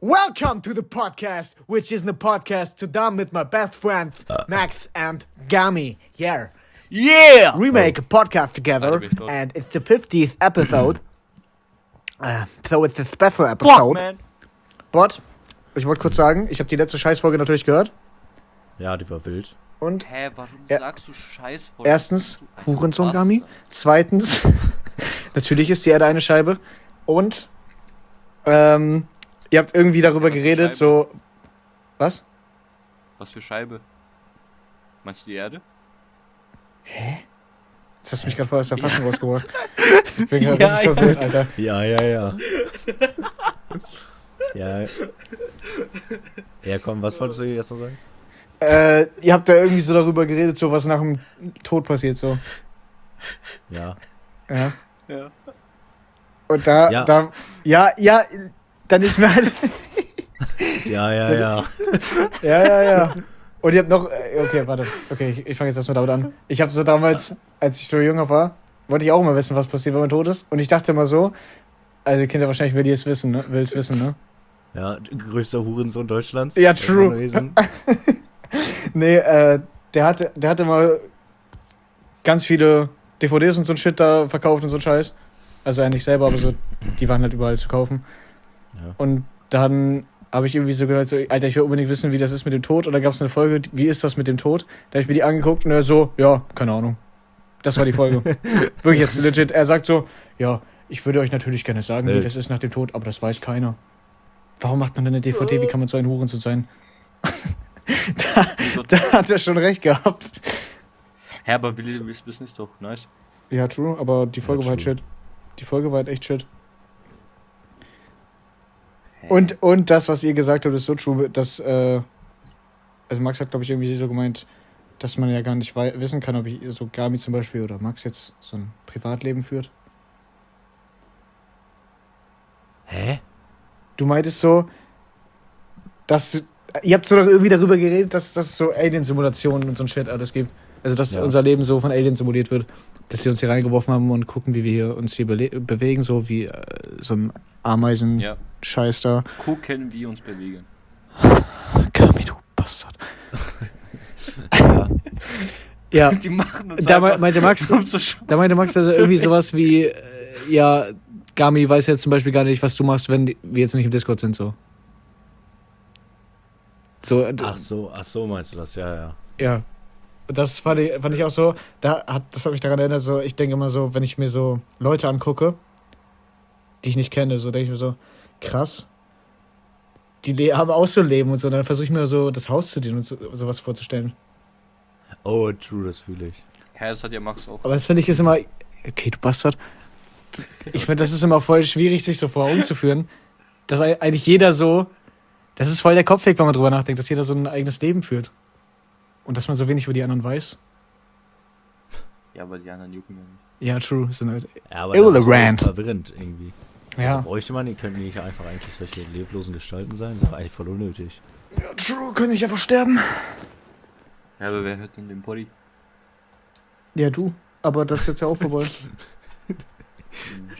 Welcome to the podcast, which is the podcast to done with my best friends Max and Gami. Yeah, Yeah! we make a podcast together, and it's the 50th episode. Uh, so it's a special Fuck, episode. man! But ich wollte kurz sagen, ich habe die letzte Scheißfolge natürlich gehört. Ja, die war wild. Und Hä, warum sagst du Scheiß von erstens, Hurensohn? Gami. Zweitens, natürlich ist die Erde eine Scheibe. Und ähm, ihr habt irgendwie darüber geredet, so. Was? Was für Scheibe? Meinst du die Erde? Jetzt hast du mich gerade voll aus der Fassung rausgebracht. Ich bin gerade Ja, richtig ja. verwirrt, Alter. Ja, ja, ja. ja. Ja, komm, was wolltest du jetzt noch sagen? Äh, ihr habt da irgendwie so darüber geredet, so was nach dem Tod passiert, so. Ja. Ja. Ja. Und da, Ja. da, ja, ja, dann ist mir halt, Ja, ja, ja. ja, ja, ja. Und ihr habt noch, äh, okay, warte, okay, ich, ich fange jetzt erstmal damit an. Ich habe so damals, als ich so jünger war, wollte ich auch immer wissen, was passiert, wenn man tot ist. Und ich dachte immer so, also Kinder wahrscheinlich will die es wissen, ne? Will es wissen, ne? Ja, größter Hurensohn Deutschlands. Ja, true. Nee, äh, der hatte, der hatte mal ganz viele DVDs und so ein Shit da verkauft und so ein Scheiß. Also er nicht selber, aber so, die waren halt überall zu kaufen. Ja. Und dann habe ich irgendwie so gehört, so, Alter, ich will unbedingt wissen, wie das ist mit dem Tod. Und dann gab es eine Folge, wie ist das mit dem Tod? Da habe ich mir die angeguckt und er so, ja, keine Ahnung. Das war die Folge. Wirklich jetzt legit. Er sagt so, ja, ich würde euch natürlich gerne sagen, wie Nee. das ist nach dem Tod, aber das weiß keiner. Warum macht man denn eine DVD? Wie kann man so ein Huren zu sein? da, da hat er schon recht gehabt. Hä, aber Willi, du willst wissen, ist doch nice. Ja, true, aber die Folge Ja, war halt shit. Die Folge war halt echt shit. Und, und das, was ihr gesagt habt, ist so true, dass, äh, also Max hat, glaube ich, irgendwie so gemeint, dass man ja gar nicht wissen kann, ob ich so Gami zum Beispiel oder Max jetzt so ein Privatleben führt. Hä? Du meintest so, dass, ihr habt so doch irgendwie darüber geredet, dass es so Alien-Simulationen und so ein Shit alles gibt. Also, dass Ja. unser Leben so von Aliens simuliert wird. Dass sie uns hier reingeworfen haben und gucken, wie wir hier uns hier bewegen, so wie äh, so ein Ameisen-Scheiß Ja. da. Gucken, wie uns bewegen. Gami, du Bastard. Ja. Ja, Die machen uns da meinte Max, da meinte Max also irgendwie sowas wie, äh, ja, Gami weiß jetzt zum Beispiel gar nicht, was du machst, wenn die- wir jetzt nicht im Discord sind, so. So, äh, Ach so, ach so meinst du das? Ja, ja. ja. Das fand ich, fand ich auch so, da hat, das hat mich daran erinnert, so, ich denke immer so, wenn ich mir so Leute angucke, die ich nicht kenne, so denke ich mir so, krass, die haben auch so ein Leben und so, dann versuche ich mir so das Haus zu denen und so, sowas vorzustellen. Oh, true, das fühle ich. Hä, das hat ja Max auch. Aber das finde ich ist immer, okay, du Bastard. Ich finde, das ist immer voll schwierig, sich so vor Augen zu führen, dass ei- eigentlich jeder so, das ist voll der Kopfweg, wenn man drüber nachdenkt, dass jeder so ein eigenes Leben führt. Und dass man so wenig über die anderen weiß. Ja, aber die anderen jucken ja nicht. Ja, true. Sind halt, Ja, aber ist Rant. verwirrend irgendwie. ja. Also bräuchte man, die könnten nicht einfach eigentlich solche leblosen Gestalten sein? Das ist doch eigentlich voll unnötig. ja, true, könnte ich einfach sterben. Ja, aber wer hört denn den Body? Ja, du. Aber das ist jetzt ja auch vorbei.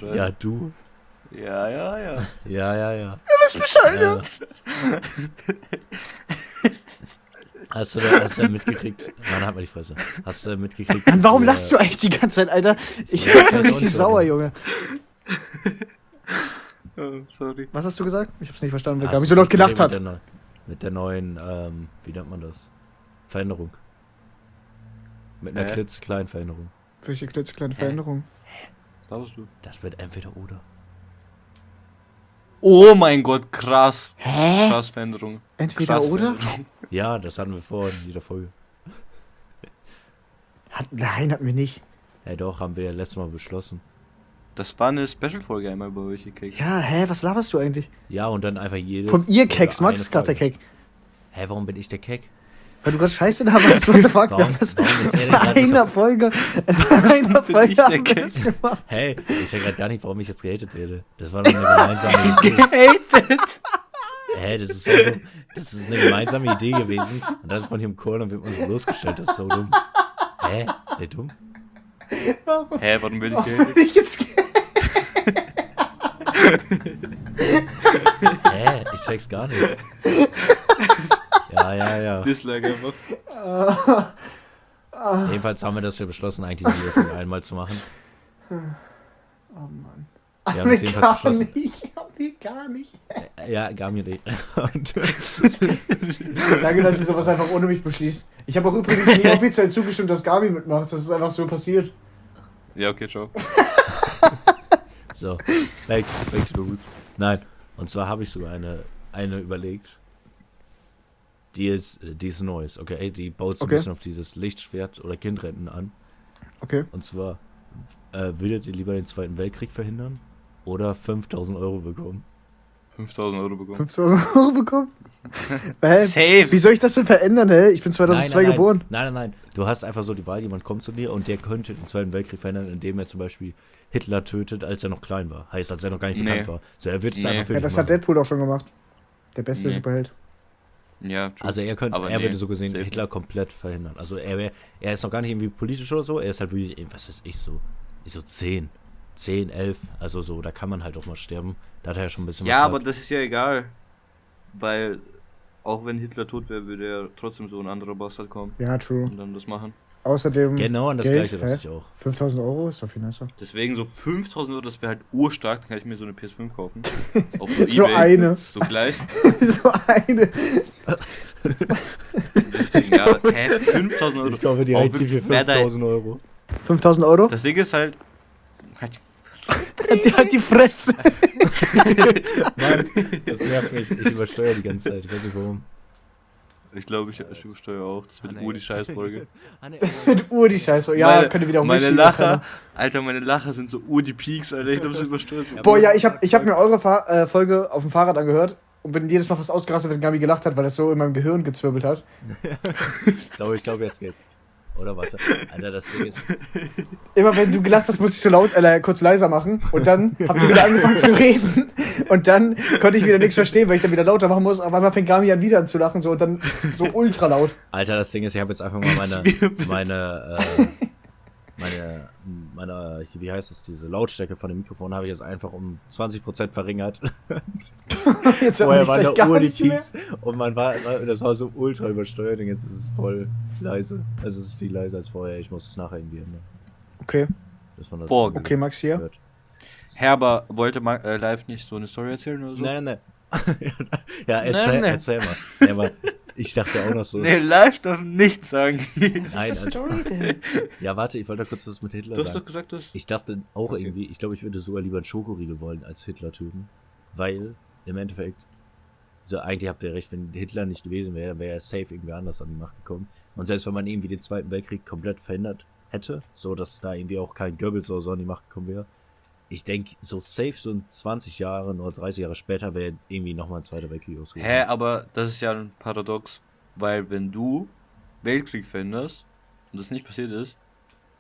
Ja, du? Ja, ja, ja. Ja, ja, ja. Was Bescheid, ja. ja. Hast du, da, hast du da mitgekriegt? Mann, halt mal die Fresse. Hast du da mitgekriegt? Mann, dass warum wir- lachst du eigentlich die ganze Zeit, Alter? Ich Ja, bin richtig nicht, sauer. Junge. Oh, sorry. Was hast du gesagt? Ich hab's nicht verstanden, weil Gabi du so laut gelacht hat. Mit mit der neuen, ähm, wie nennt man das? Veränderung. Mit einer Hä? klitzekleinen Veränderung. Welche klitzekleine Hä? Veränderung? Was glaubst du? Das wird entweder oder. Oh mein Gott, krass. Hä? Krass Veränderung. Entweder Krass oder? Veränderung. Ja, das hatten wir vor in jeder Folge. Hat, nein, hatten wir nicht. Ja doch, haben wir ja letztes Mal beschlossen. Das war eine Special-Folge einmal bei euch gekriegt. Ja, hä, was laberst du eigentlich? Ja, und dann einfach jede. Vom ihr Keks, Max ist gerade der. Kek. Hä, warum bin ich der Keck? Weil du gerade Scheiße da warst, what the fuck? Warum- warum ist er in einer Folge, in einer Folge ich der haben wir Kek? das gemacht. Hey, ich ja gerade gar nicht, warum ich jetzt gehatet werde. Das war doch eine gemeinsame Idee. Hated! Hä, das ist so dumm. Das ist eine gemeinsame Idee gewesen. Und das ist von hier im Chor, dann wird man so bloßgestellt. Das ist so dumm. Hä? Ey, dumm? Hä, warum will ich gehatet? ich jetzt Hä? Ich check's gar nicht. Ja, ja, ja. Dislike einfach. Jedenfalls haben wir das ja beschlossen, eigentlich Folge einmal zu machen. Oh Mann. Wir haben es jedenfalls beschlossen. nicht. Wir gar nicht. Ja, gar mir nicht. Und, Danke, dass ihr sowas einfach ohne mich beschließt. Ich habe auch übrigens nie offiziell zugestimmt, dass Gabi mitmacht. Das ist einfach so passiert. Ja, okay, ciao. so, back, back to the roots. Nein, und zwar habe ich sogar eine, eine überlegt. Die ist, die ist neues, okay? Die baut so Okay. ein bisschen auf dieses Lichtschwert oder Kindretten an. Okay. Und zwar, äh, würdet ihr lieber den Zweiten Weltkrieg verhindern oder 5000 Euro bekommen? 5000 Euro bekommen. 5000 Euro bekommen? Hä? Safe. Wie soll ich das denn verändern, hä? Ich bin 2002 nein, nein, geboren. Nein, nein, nein. Du hast einfach so die Wahl, jemand kommt zu dir und der könnte den Zweiten Weltkrieg verhindern, indem er zum Beispiel Hitler tötet, als er noch klein war. Heißt, als er noch gar nicht Nee. bekannt war. So, er wird es Nee. einfach für Ja, das hat machen. Deadpool auch schon gemacht. Der beste Nee. Superheld. Ja, true. Also er könnte, Aber er nee, würde so gesehen safe Hitler komplett verhindern. Also er wär, er ist noch gar nicht irgendwie politisch oder so, er ist halt wirklich, was weiß ich, so, ich so 10, 10, 11, also so, da kann man halt auch mal sterben. Da hat er ja schon ein bisschen ja, was aber das ist ja egal. Weil, auch wenn Hitler tot wäre, würde ja trotzdem so ein anderer Bastard kommen Ja, true. und dann das machen. Außerdem Genau an das Geld, gleiche hä? dachte ich auch. 5000 Euro ist doch viel nicer. Deswegen so 5000 Euro, das wäre halt urstark, dann kann ich mir so eine PS5 kaufen. Auf so, So eine. So gleich. so eine. Deswegen, ja, hä, 5000 Euro. Ich kaufe IT für wer da- 5000 Euro. 5000 Euro? Das Ding ist halt. halt Die hat die Fresse. Mann, das nervt mich. Ich übersteuere die ganze Zeit. Ich weiß nicht warum. Ich glaube, ich, ich übersteuere auch. Das wird Ah, eine Ur die Scheißfolge. Nee, Mit Uhr die Scheiße. Ja, meine, könnt ihr wieder um Meine Lacher, Alter, meine Lacher sind so Ur die Peaks, Alter. Ich glaube, das übersteuert. Boah, ja, ich hab, ich hab mir eure Fahr äh, Folge auf dem Fahrrad angehört und bin jedes Mal fast ausgerastet, wenn Gabi gelacht hat, weil das so in meinem Gehirn gezwirbelt hat. So, ich glaube, jetzt geht's. Oder warte. Alter, das Ding ist. Immer wenn du gelacht hast, musste ich so laut, äh, kurz leiser machen und dann habt ihr wieder angefangen zu reden und dann konnte ich wieder nichts verstehen, weil ich dann wieder lauter machen muss. Auf einmal fängt Gabi an wieder an zu lachen so und dann so ultra laut. Alter, das Ding ist, ich habe jetzt einfach mal meine. meine. Äh, meine. meine. Wie heißt es? Diese Lautstärke von dem Mikrofon habe ich jetzt einfach um 20% verringert. Vorher mich da Uhr die nicht mehr. Peaks und man war, war- das war so ultra übersteuert und jetzt ist es voll leise. Also es ist viel leiser als vorher. Ich muss es nachher irgendwie ändern. Okay, Dass man das Boah, okay, Max hier. hört. Herber wollte Ma äh, live nicht so eine Story erzählen oder so? Nein, nein, nein. ja, erzähl, Nein, nein. erzähl mal. Ja, aber ich dachte auch noch so. Nee, live darf nichts sagen. Nein, Was also, Story denn? ja, warte, ich wollte kurz das mit Hitler Du hast sagen. doch gesagt, dass. Ich dachte auch irgendwie, ich glaube, ich würde sogar lieber einen Schokoriegel wollen als Hitler töten. Weil, im Endeffekt, so eigentlich habt ihr recht, wenn Hitler nicht gewesen wäre, wäre er safe irgendwie anders an die Macht gekommen. Und selbst wenn man irgendwie den Zweiten Weltkrieg komplett verhindert hätte, so dass da irgendwie auch kein Goebbels oder so an die Macht gekommen wäre, ich denke, so safe, so in 20 Jahren oder 30 Jahre später wäre irgendwie nochmal ein Zweiter Weltkrieg ausgebrochen. Hä, aber das ist ja ein Paradox. Weil, wenn du Weltkrieg verhinderst und das nicht passiert ist,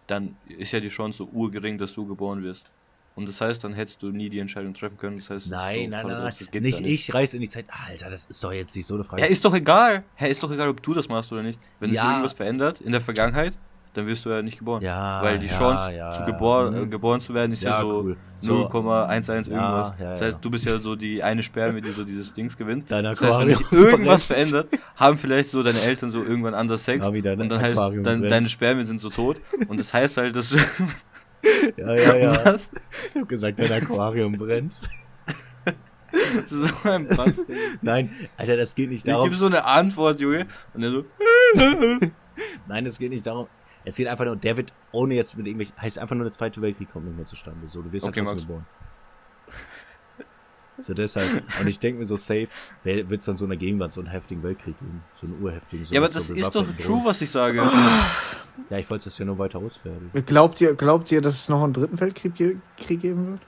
dann ist ja die Chance so urgering, dass du geboren wirst. Und das heißt, dann hättest du nie die Entscheidung treffen können. Das heißt, Nein, so nein, nein, Paradox, nein. das Nicht gar ich reise in die Zeit. Alter, das ist doch jetzt nicht so eine Frage. Ja, ist doch egal. Hä, ist doch egal, ob du das machst oder nicht. Wenn sich Ja. irgendwas verändert in der Vergangenheit, dann wirst du ja nicht geboren. Ja, Weil die ja, Chance, ja, zu gebor mhm. äh, geboren zu werden, ist ja, so cool. So, 0,11 ja, irgendwas. das heißt, du bist ja so die eine Sperme, die so dieses Dings gewinnt. Dein Das heißt, wenn sich irgendwas verändert, haben vielleicht so deine Eltern so irgendwann anders Sex. Dein und dann heißt, Aquarium dann, brennt. deine Spermien sind so tot. Und das heißt halt, dass du. Ja, ja, ja. Was? Ich hab gesagt, dein Aquarium brennt. So ein Bastard. Nein, Alter, das geht nicht Ich darum. gebe so eine Antwort, Junge. Und er so. Nein, es geht nicht darum. Es geht einfach nur, der wird ohne jetzt mit irgendwelchen, heißt einfach nur der Zweite Weltkrieg kommt nicht mehr zustande. So, du wirst Okay, Max. geboren. So deshalb. Und ich denke mir so safe, wird es dann so in der Gegenwart so einen heftigen Weltkrieg geben. So einen urheftigen. So Ja, aber das so ist doch true, was ich sage. Ja, ich wollte es ja nur weiter ausfertigen. Glaubt ihr, glaubt ihr, dass es noch einen dritten Weltkrieg ge Krieg geben wird?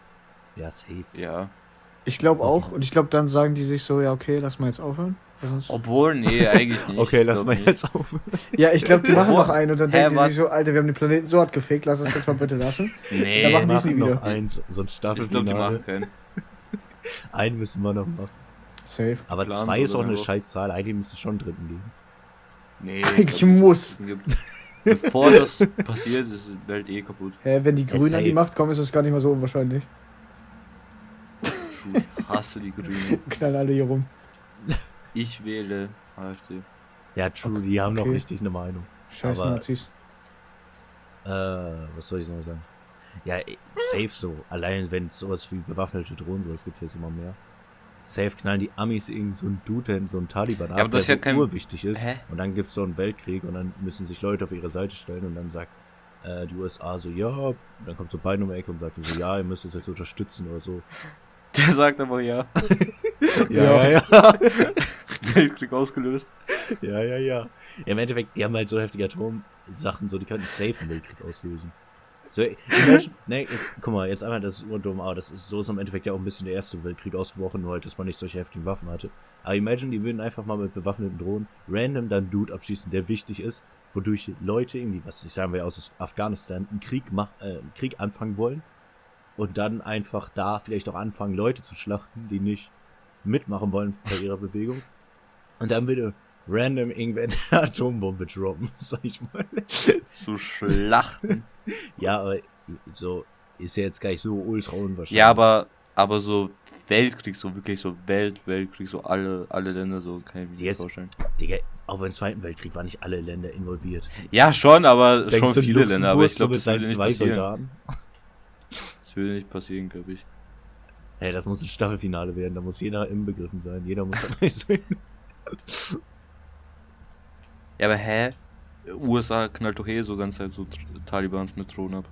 Ja, safe. Ja. Ich glaube auch. Und ich glaube, dann sagen die sich so, ja, okay, lass mal jetzt aufhören. Obwohl, nee, eigentlich nicht. Okay, lass mal nicht. jetzt auf. Ja, ich glaube, die machen noch einen und dann Hä, denken die sich so, Alter, wir haben den Planeten so hart gefickt, lass es jetzt mal bitte lassen. Nee, Da machen die es machen nie noch wieder. eins, so ein ich glaube, die machen keinen. Einen müssen wir noch machen. Safe. Aber Plan zwei ist auch eine scheiß Zahl. Eigentlich müsste es schon einen dritten geben. Nee, Eigentlich muss. gibt. Bevor das passiert, ist die Welt eh kaputt. Hä, wenn die Grünen an die. Macht kommen, ist das gar nicht mal so unwahrscheinlich. Ich hasse die Grünen. Knallen alle hier rum. Ich wähle AfD. Ja, true, die haben noch Okay. richtig eine Meinung. Scheiß Aber- Nazis. Äh, was soll ich noch sagen? Ja, safe so. Allein wenn es sowas wie bewaffnete Drohnen, sowas gibt jetzt immer mehr. Safe knallen die Amis irgend so einen Dude hin, so einen Taliban ab, aber das ist der ja so kein- urwichtig ist. Hä? Und dann gibt's so einen Weltkrieg und dann müssen sich Leute auf ihre Seite stellen und dann sagt äh, die USA so, ja, und dann kommt so Biden um die Ecke und sagt so, ja, ihr müsst es jetzt unterstützen oder so. Der sagt aber ja. Ja, ja, ja. Weltkrieg ausgelöst. Ja, ja, ja. Im Endeffekt, die haben halt so heftige Atomsachen, so, die könnten safe einen Weltkrieg auslösen. So, imagine, ne, jetzt, guck mal, jetzt einmal, das ist urdumm, aber das ist, so ist im Endeffekt ja auch ein bisschen der erste Weltkrieg ausgebrochen, nur halt, dass man nicht solche heftigen Waffen hatte. Aber imagine, die würden einfach mal mit bewaffneten Drohnen random dann Dude abschießen, der wichtig ist, wodurch Leute irgendwie, was ich sagen wir aus Afghanistan, einen Krieg mach, äh, einen Krieg anfangen wollen und dann einfach da vielleicht auch anfangen, Leute zu schlachten, die nicht mitmachen wollen bei ihrer Bewegung. Und dann würde random irgendwer eine Atombombe droppen, sag ich mal. So Schlachten. Ja, aber so ist ja jetzt gar nicht so ultra unwahrscheinlich. ja, aber, aber so Weltkrieg, so wirklich so Welt, Weltkrieg, so alle, alle Länder, so kann ich mir nicht vorstellen. Digga, auch beim Zweiten Weltkrieg waren nicht alle Länder involviert. Ja, schon, aber Denkst schon viele Länder, aber ich Luxemburg glaube, so das würde nicht zwei passieren. Soldaten? Das würde nicht passieren, glaube ich. Hey, das muss ein Staffelfinale werden, da muss jeder inbegriffen sein, jeder muss dabei sein. Ja, aber hä? USA knallt doch eh so ganz halt so Talibans mit Drohnen ab.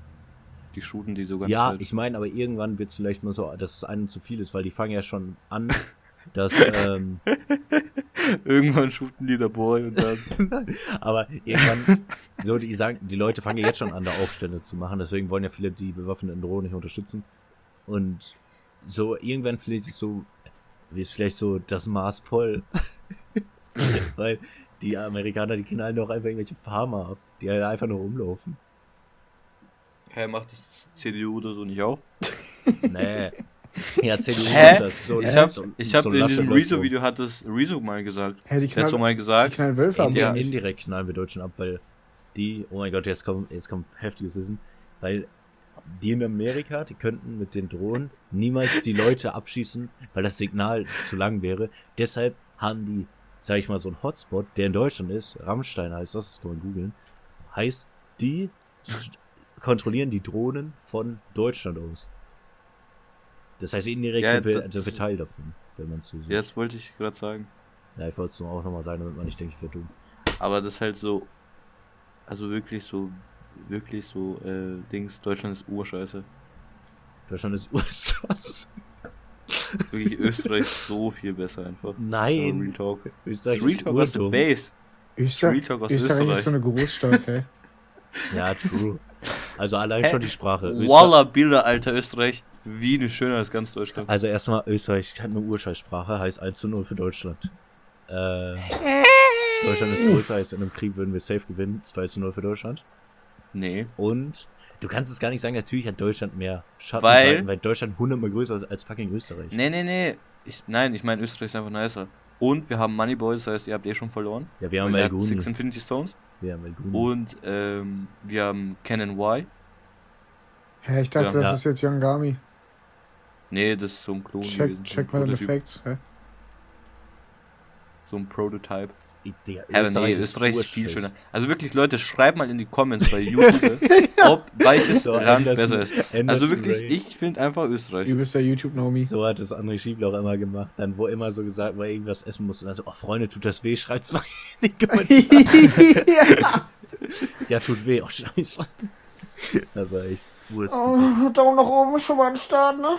Die shooten die so ganz Ja, halt. ich meine, aber irgendwann wird es vielleicht mal so, dass es einem zu viel ist, weil die fangen ja schon an, dass, ähm, Irgendwann shooten die der Boy und dann. aber irgendwann, so, die sagen, die Leute fangen ja jetzt schon an, da Aufstände zu machen, deswegen wollen ja viele die bewaffneten Drohnen nicht unterstützen. Und so, irgendwann vielleicht ist so, ist vielleicht so das Maß voll. weil die Amerikaner, die knallen doch einfach irgendwelche Farmer ab, die halt einfach nur rumlaufen. Hä, macht das CDU oder so nicht auch? Nee. Ja, CDU Hä? macht das. So, Ich hab, so- ich hab so in diesem. Rezo-Video hat das Rezo mal gesagt. Hä, die Der hat so knallen, mal die gesagt, knallen Wölfe ab. Ja. Indirekt knallen wir Deutschen ab, weil die, oh mein Gott, jetzt kommt, jetzt kommt heftiges Wissen, weil die in Amerika, die könnten mit den Drohnen niemals die Leute abschießen, weil das Signal zu lang wäre. Deshalb haben die, sag ich mal, so einen Hotspot, der in Deutschland ist, Rammstein heißt das, das kann man googeln, heißt, die kontrollieren die Drohnen von Deutschland aus. Das heißt, indirekt Ja, sind, wir, das- sind wir Teil davon, wenn man es so sieht. jetzt wollte ich gerade sagen. Ja, ich wollte es nur auch nochmal sagen, damit man nicht denkt, ich wäre dumm. Aber das ist halt so, also wirklich so, wirklich so, äh, Dings, Deutschland ist urscheiße. Deutschland ist USA. Wirklich Österreich ist so viel besser einfach. Ja, Real Nein, Talk. Österreich Real ist Talk aus der urdumm. Base. Öster Real Talk aus Österreich Österreich. ist so eine Großstadt, ey. Ja, true. Also allein Hä? schon die Sprache. Walla Bilder, alter Österreich. Wien ist schöner als ganz Deutschland. also erstmal, Österreich hat eine Urscheißsprache, heißt 1 zu 0 für Deutschland. Äh, Deutschland ist größer, heißt in einem Krieg würden wir safe gewinnen, 2 zu 0 für Deutschland. Nee. Und du kannst es gar nicht sagen, natürlich hat Deutschland mehr Weil- Schattenseiten, weil Deutschland hundertmal größer ist als fucking Österreich. Nee, nee, nee. Ich, nein, ich meine, Österreich ist einfach nicer. Und wir haben Moneyboy, das heißt, ihr habt eh schon verloren. Ja, wir haben Weil El habt Six. Infinity Stones. Wir haben El Guni. Und ähm, wir haben Canon Y. Hä, ich dachte, das Ja. ist jetzt Yangami. Nee, das ist so ein Klon Check, gewesen. check mal. Facts. Hä? So ein Prototype. Ich- Digga, Aber nee, Österreich ist viel schöner. Also wirklich, Leute, schreibt mal in die Comments bei YouTube, ob welches So, Land Anderson- besser ist. Anderson Also wirklich, Ray. ich finde einfach Österreich. Übelster YouTube-Nomi. So hat es André Schiebler auch immer gemacht. Dann, wo immer so gesagt, weil er irgendwas essen muss. Und dann so, oh Freunde, tut das weh? Schreibt's mal in die Kommentare. ja. Ja, tut weh. Oh, scheiße. War echt Wurst. oh, Daumen nach oben ist schon mal ein Start, ne?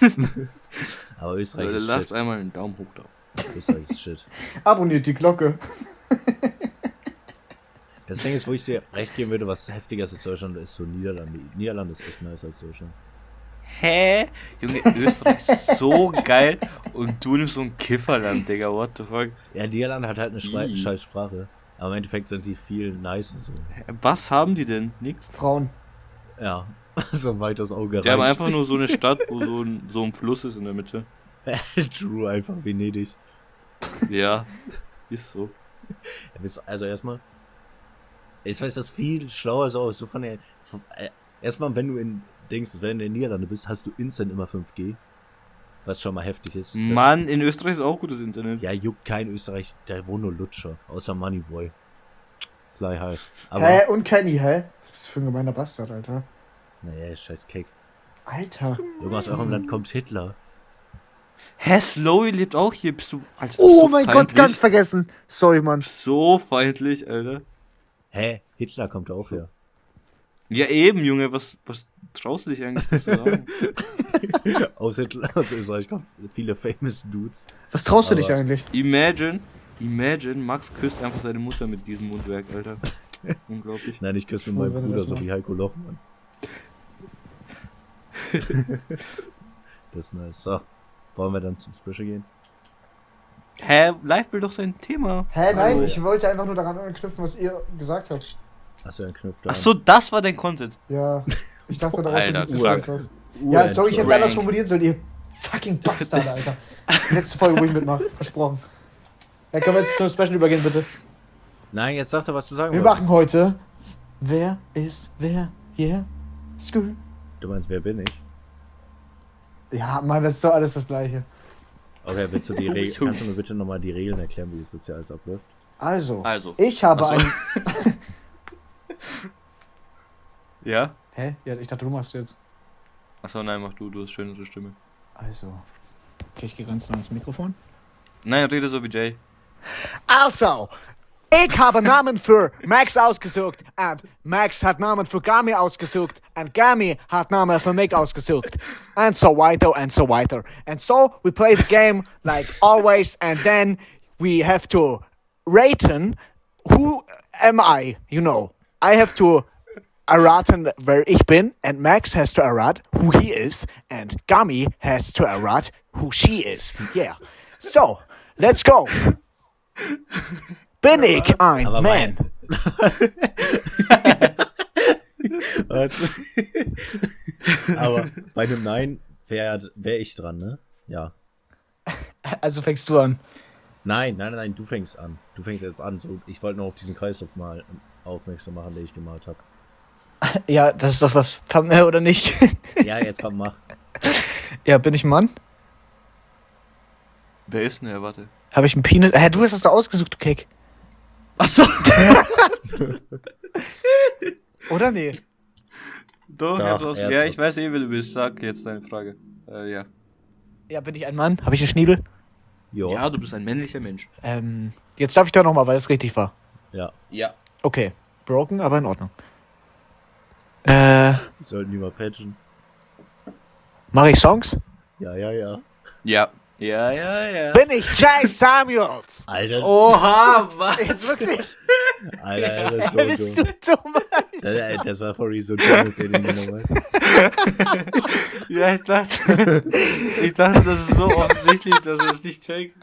Aber Österreich Leute, ist lasst einmal einen Daumen hoch da. Österreich ist shit. Abonniert die Glocke. Das Ding ist, wo ich dir recht geben würde, was heftiger ist als Deutschland, ist so Niederlande. Niederlande ist echt nice als Deutschland. Hä? Junge, Österreich ist so geil und du nimmst so ein Kifferland, Digga, what the fuck? Ja, Niederlande hat halt eine Spre scheiß Sprache. Aber im Endeffekt sind die viel nicer so. Was haben die denn? Nix. Frauen. Ja. so weit das Auge Die haben einfach nur so eine Stadt, wo so ein, so ein Fluss ist in der Mitte. True, einfach Venedig. Ja, ist so. Also erstmal, ich weiß, das viel schlauer so aus. So von der, von, äh, erstmal, wenn du in Dings, bist, wenn du in den Niederlande bist, hast du instant immer 5G. was schon mal heftig ist. Mann, in Österreich ist auch gutes Internet. Ja, juckt kein Österreich, der wohnt nur Lutscher, außer Moneyboy. Fly high. Aber, Hä? Und Kenny, hä? Was bist du für ein gemeiner Bastard, Alter? naja, scheiß Cake. Alter. Junge, aus eurem Land kommt Hitler. Hä, Slowy lebt auch hier. Bist du. Alter, Oh so mein Gott, feindlich. ganz vergessen. Sorry, Mann. So feindlich, Alter. Hä? Hitler kommt auch her. Ja, eben, Junge. Was, was traust du dich eigentlich zu sagen? Aus, Hitler, aus Österreich kommen viele famous Dudes. Was traust du Aber- dich eigentlich? Imagine, imagine, Max küsst einfach seine Mutter mit diesem Mundwerk, Alter. Unglaublich. Nein, ich küsse meinen du Bruder, so wie Heiko Lochmann. das ist nice. So, wollen wir dann zum Special gehen? Hä, live will doch sein Thema. Hä, nein, Also- ich wollte einfach nur daran anknüpfen, was ihr gesagt habt. Hast du Knopf da? Ach so, das war dein Content. Ja, ich dachte, da Alter, war schon was. Ja, soll ich jetzt anders formulieren sollen, ihr fucking Bastard, Alter. Letzte Folge, wo ich mitmache, versprochen. Ja, können wir jetzt zum Special übergehen, bitte? Nein, jetzt sag doch, was du sagen Wir wolltest. machen heute Wer ist wer? Yeah? School. Du meinst, wer bin ich? Ja, Mann, das ist doch alles das Gleiche. Okay, willst du die Regeln? So. Kannst du mir bitte nochmal die Regeln erklären, wie das Soziales abläuft? Also, Also. ich habe so. ein. Ja? Hä? Ja, ich dachte, du machst jetzt. Achso, nein, mach du, du hast schönere Stimme. Also. Okay, ich gehe ganz nah ans Mikrofon. Nein, rede so wie Jay. Also, ich habe Namen für Max ausgesucht und Max hat Namen für Gami ausgesucht und Gami hat Namen für mich ausgesucht. And so weiter and so weiter. And so we play the game like always and then we have to raten who am I, you know. I have to erraten, where ich bin and Max has to errat who he is and Gami has to errat who she is. Yeah. So, let's go. Bin ich ein Aber Man? Warte. Aber bei einem Nein wäre wär ich dran, ne? Ja. Also fängst du an. Nein, nein, nein, du fängst an. Du fängst jetzt an. So, ich wollte nur auf diesen Kreislauf mal aufmerksam machen, den ich gemalt habe. Ja, das ist doch das Thumbnail, oder nicht? Ja, jetzt komm, mach. ja, bin ich ein Mann? Wer ist denn er? Warte. Habe ich einen Penis? Hä, du hast das so ausgesucht, du Kick. Achso! Oder nee? Doch, Doch, er Ja, ich weiß eh, wer du bist. Sag jetzt deine Frage. Äh, ja. Ja, bin ich ein Mann? Habe ich einen Schniedel? Jo. Ja, du bist ein männlicher Mensch. Ähm, jetzt darf ich da nochmal, weil es richtig war. Ja. Ja. Okay. Broken, aber in Ordnung. Äh, Sollten die mal patchen. mache ich Songs? Ja, ja, ja. Ja. Ja, ja, ja. Bin ich Jay Samuels? Alter, Oha, was? Jetzt wirklich? Alter, das ist so Wer bist du dumm. dumm? Das, das war vorhin so dumm, dass ihr den genommen weißt. Ja, ich dachte, ich dachte, das ist so offensichtlich, dass er es nicht checkt.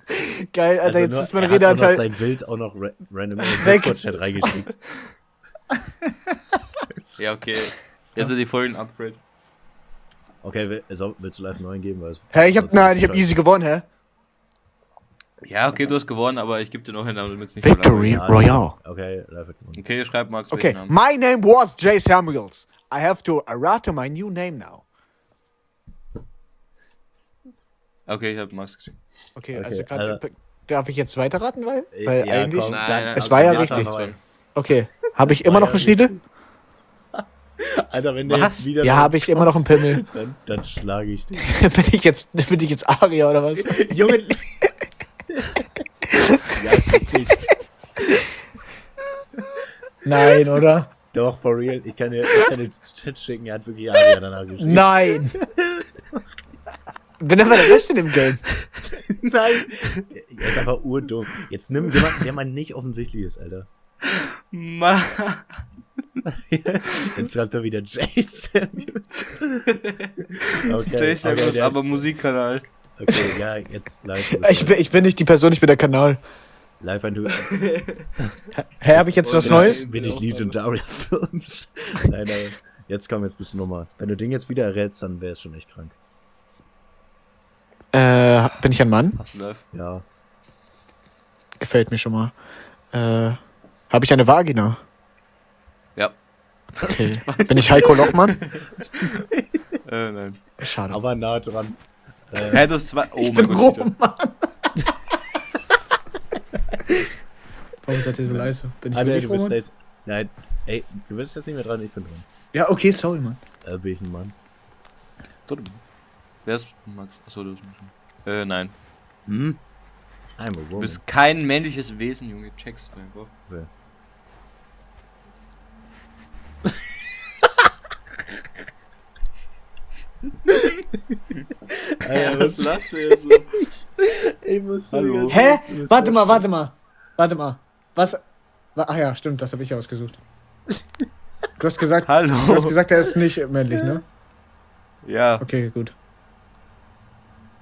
Geil, Alter, Also jetzt nur- ist mein er hat auch noch Redeanteil. sein Bild auch noch ra random in den. Discord-Chat reingeschickt. Ja, okay. Jetzt sind die vollen Upgrade. Okay, so, willst du live einen neuen geben? Weil Hä, ich hab, sonst nein, ich hab easy gewonnen, hä? Ja, okay, du hast gewonnen, aber ich gebe dir noch einen Namen, damit es nicht Victory Royale. Okay, live gewonnen. Okay, schreib Max Okay, my name was Jay Samuels. I have to errata my new name now. Okay, ich hab Max geschickt. Okay, Okay, also grad, also- darf ich jetzt weiterraten, weil, weil Ja, eigentlich. komm, Nein, nein, Es war ja richtig. Okay, habe ich immer noch einen Schniedel? Alter, wenn der Was? jetzt wieder Ja, habe ich immer noch einen Pimmel. dann, dann schlage ich dich. bin ich jetzt, bin ich jetzt Aria oder was? Junge! ja, ist okay. Nein, oder? Doch, for real. Ich kann dir, ich kann dir das Chat schicken, er hat wirklich Aria danach geschrieben. Nein. Bin aber der Beste in dem Game. Nein! Er ist einfach urdumm. Jetzt nimm jemanden, der mal nicht offensichtlich ist, Alter. Mann. Jetzt schreibt er wieder Jay Samuels. Okay, Jay Samuels, okay, aber Musikkanal. okay, ja, jetzt live. Ich bin, ich bin nicht die Person, ich bin der Kanal. live ein Du. Hä, habe ich jetzt was Neues? Bin ich Legendaria Films? Nein, nein. Jetzt komm, jetzt bist du nochmal. Wenn du den jetzt wieder errätst, dann wäre es schon echt krank. Äh, bin ich ein Mann? Ja. Gefällt mir schon mal. Äh, habe ich eine Vagina? Ja. Okay. Bin ich Heiko Lochmann? Äh, nein. Schade. Aber nah dran. Hä, das zwei. Oh ich mein bin Gott. Roman. Warum seid ihr so leise? Bin ich Ah, nee, wirklich du bist Roman? das. Nein, ey, du bist jetzt nicht mehr dran, ich bin dran. Ja, okay, sorry, Mann. Äh, bin ich ein Mann? Warte mal. Wer ist Max? Achso, du bist Max. Äh, nein. Hm? Du bist kein männliches Wesen, Junge. Checkst du einfach. Okay. Alter, was lacht du jetzt so? Ich muss Hallo. Hä? Warte mal, warte mal. Warte mal. Was? Wa- Ach ja, stimmt, das habe ich ausgesucht. Du hast gesagt, Hallo. du hast gesagt, er ist nicht männlich, ne? ja. Okay, gut.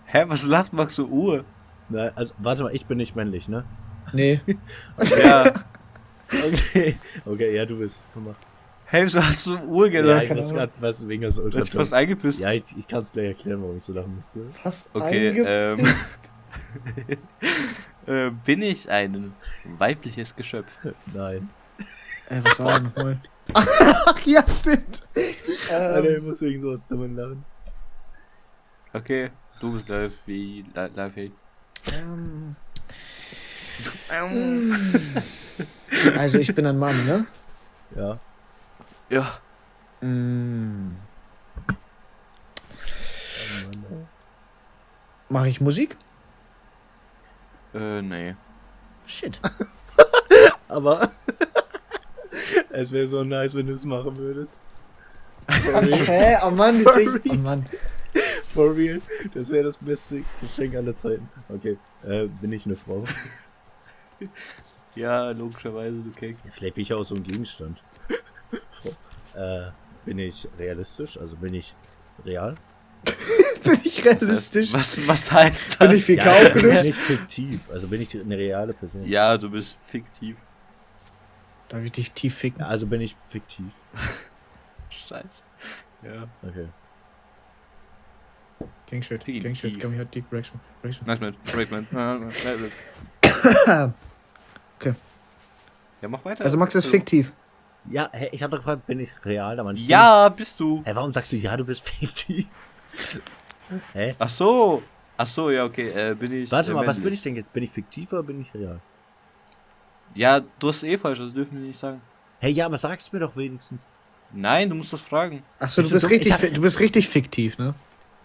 Hä, was lacht Max so Uhr? Na, also, warte mal, ich bin nicht männlich, ne? Nee. Ja. Okay. Okay, ja, du bist. Komm mal. Hey, wieso hast du Uhr Ja, gelacht? ich gerade was wegen du Ultra. hast dich fast eingepisst. Ja, ich, ich kann es gleich erklären, warum ich so lachen musste. Fast Okay, eingepisst. ähm. äh, bin ich ein weibliches Geschöpf? Nein. Äh, was war denn nochmal? Ach ja, stimmt. Alter, ich Ähm, muss wegen sowas damit lachen. Okay, du bist live wie li- live hey. ähm, also ich bin ein Mann, ne? Ja. Ja. Mm, Mache ich Musik? Äh, nee. Shit. Aber es wäre so nice, wenn du es machen würdest. Hä? Oh Mann, ich, oh Mann. For real. Das wäre das beste Geschenk aller Zeiten. Okay. Äh, bin ich eine Frau? Ja, logischerweise, du Keck. Vielleicht bin ich auch so ein Gegenstand. Äh, bin ich realistisch? Also bin ich real? Bin ich realistisch? Was, was heißt das? Bin ich 4K Ja, bin aufgelöst? ich fiktiv? Also bin ich eine reale Person? Ja, du bist fiktiv. Darf ich dich tief ficken? Ja, also bin ich fiktiv. Scheiße. Ja. Okay. Gangshit, Tief. Gangshit, komm hier, Dick, Breaks, Breaks. Nice man, great man. Ah, nice man. Okay. Ja, mach weiter. Also Max ist fiktiv. Ja, ich habe doch gefragt, bin ich real? Da meinst du- Ja, bist du. Hä, warum sagst du, ja, du bist fiktiv? Hä? Ach so. Ach so, ja, okay. Äh, bin ich. Warte äh, mal, was bin ich denn jetzt? Bin ich fiktiv oder bin ich real? Ja, du hast eh falsch, das dürfen wir nicht sagen. Hey, ja, aber sag's mir doch wenigstens. Nein, du musst das fragen. Achso, du Bist du bist dumm? richtig, Ich hab- du bist richtig fiktiv, ne?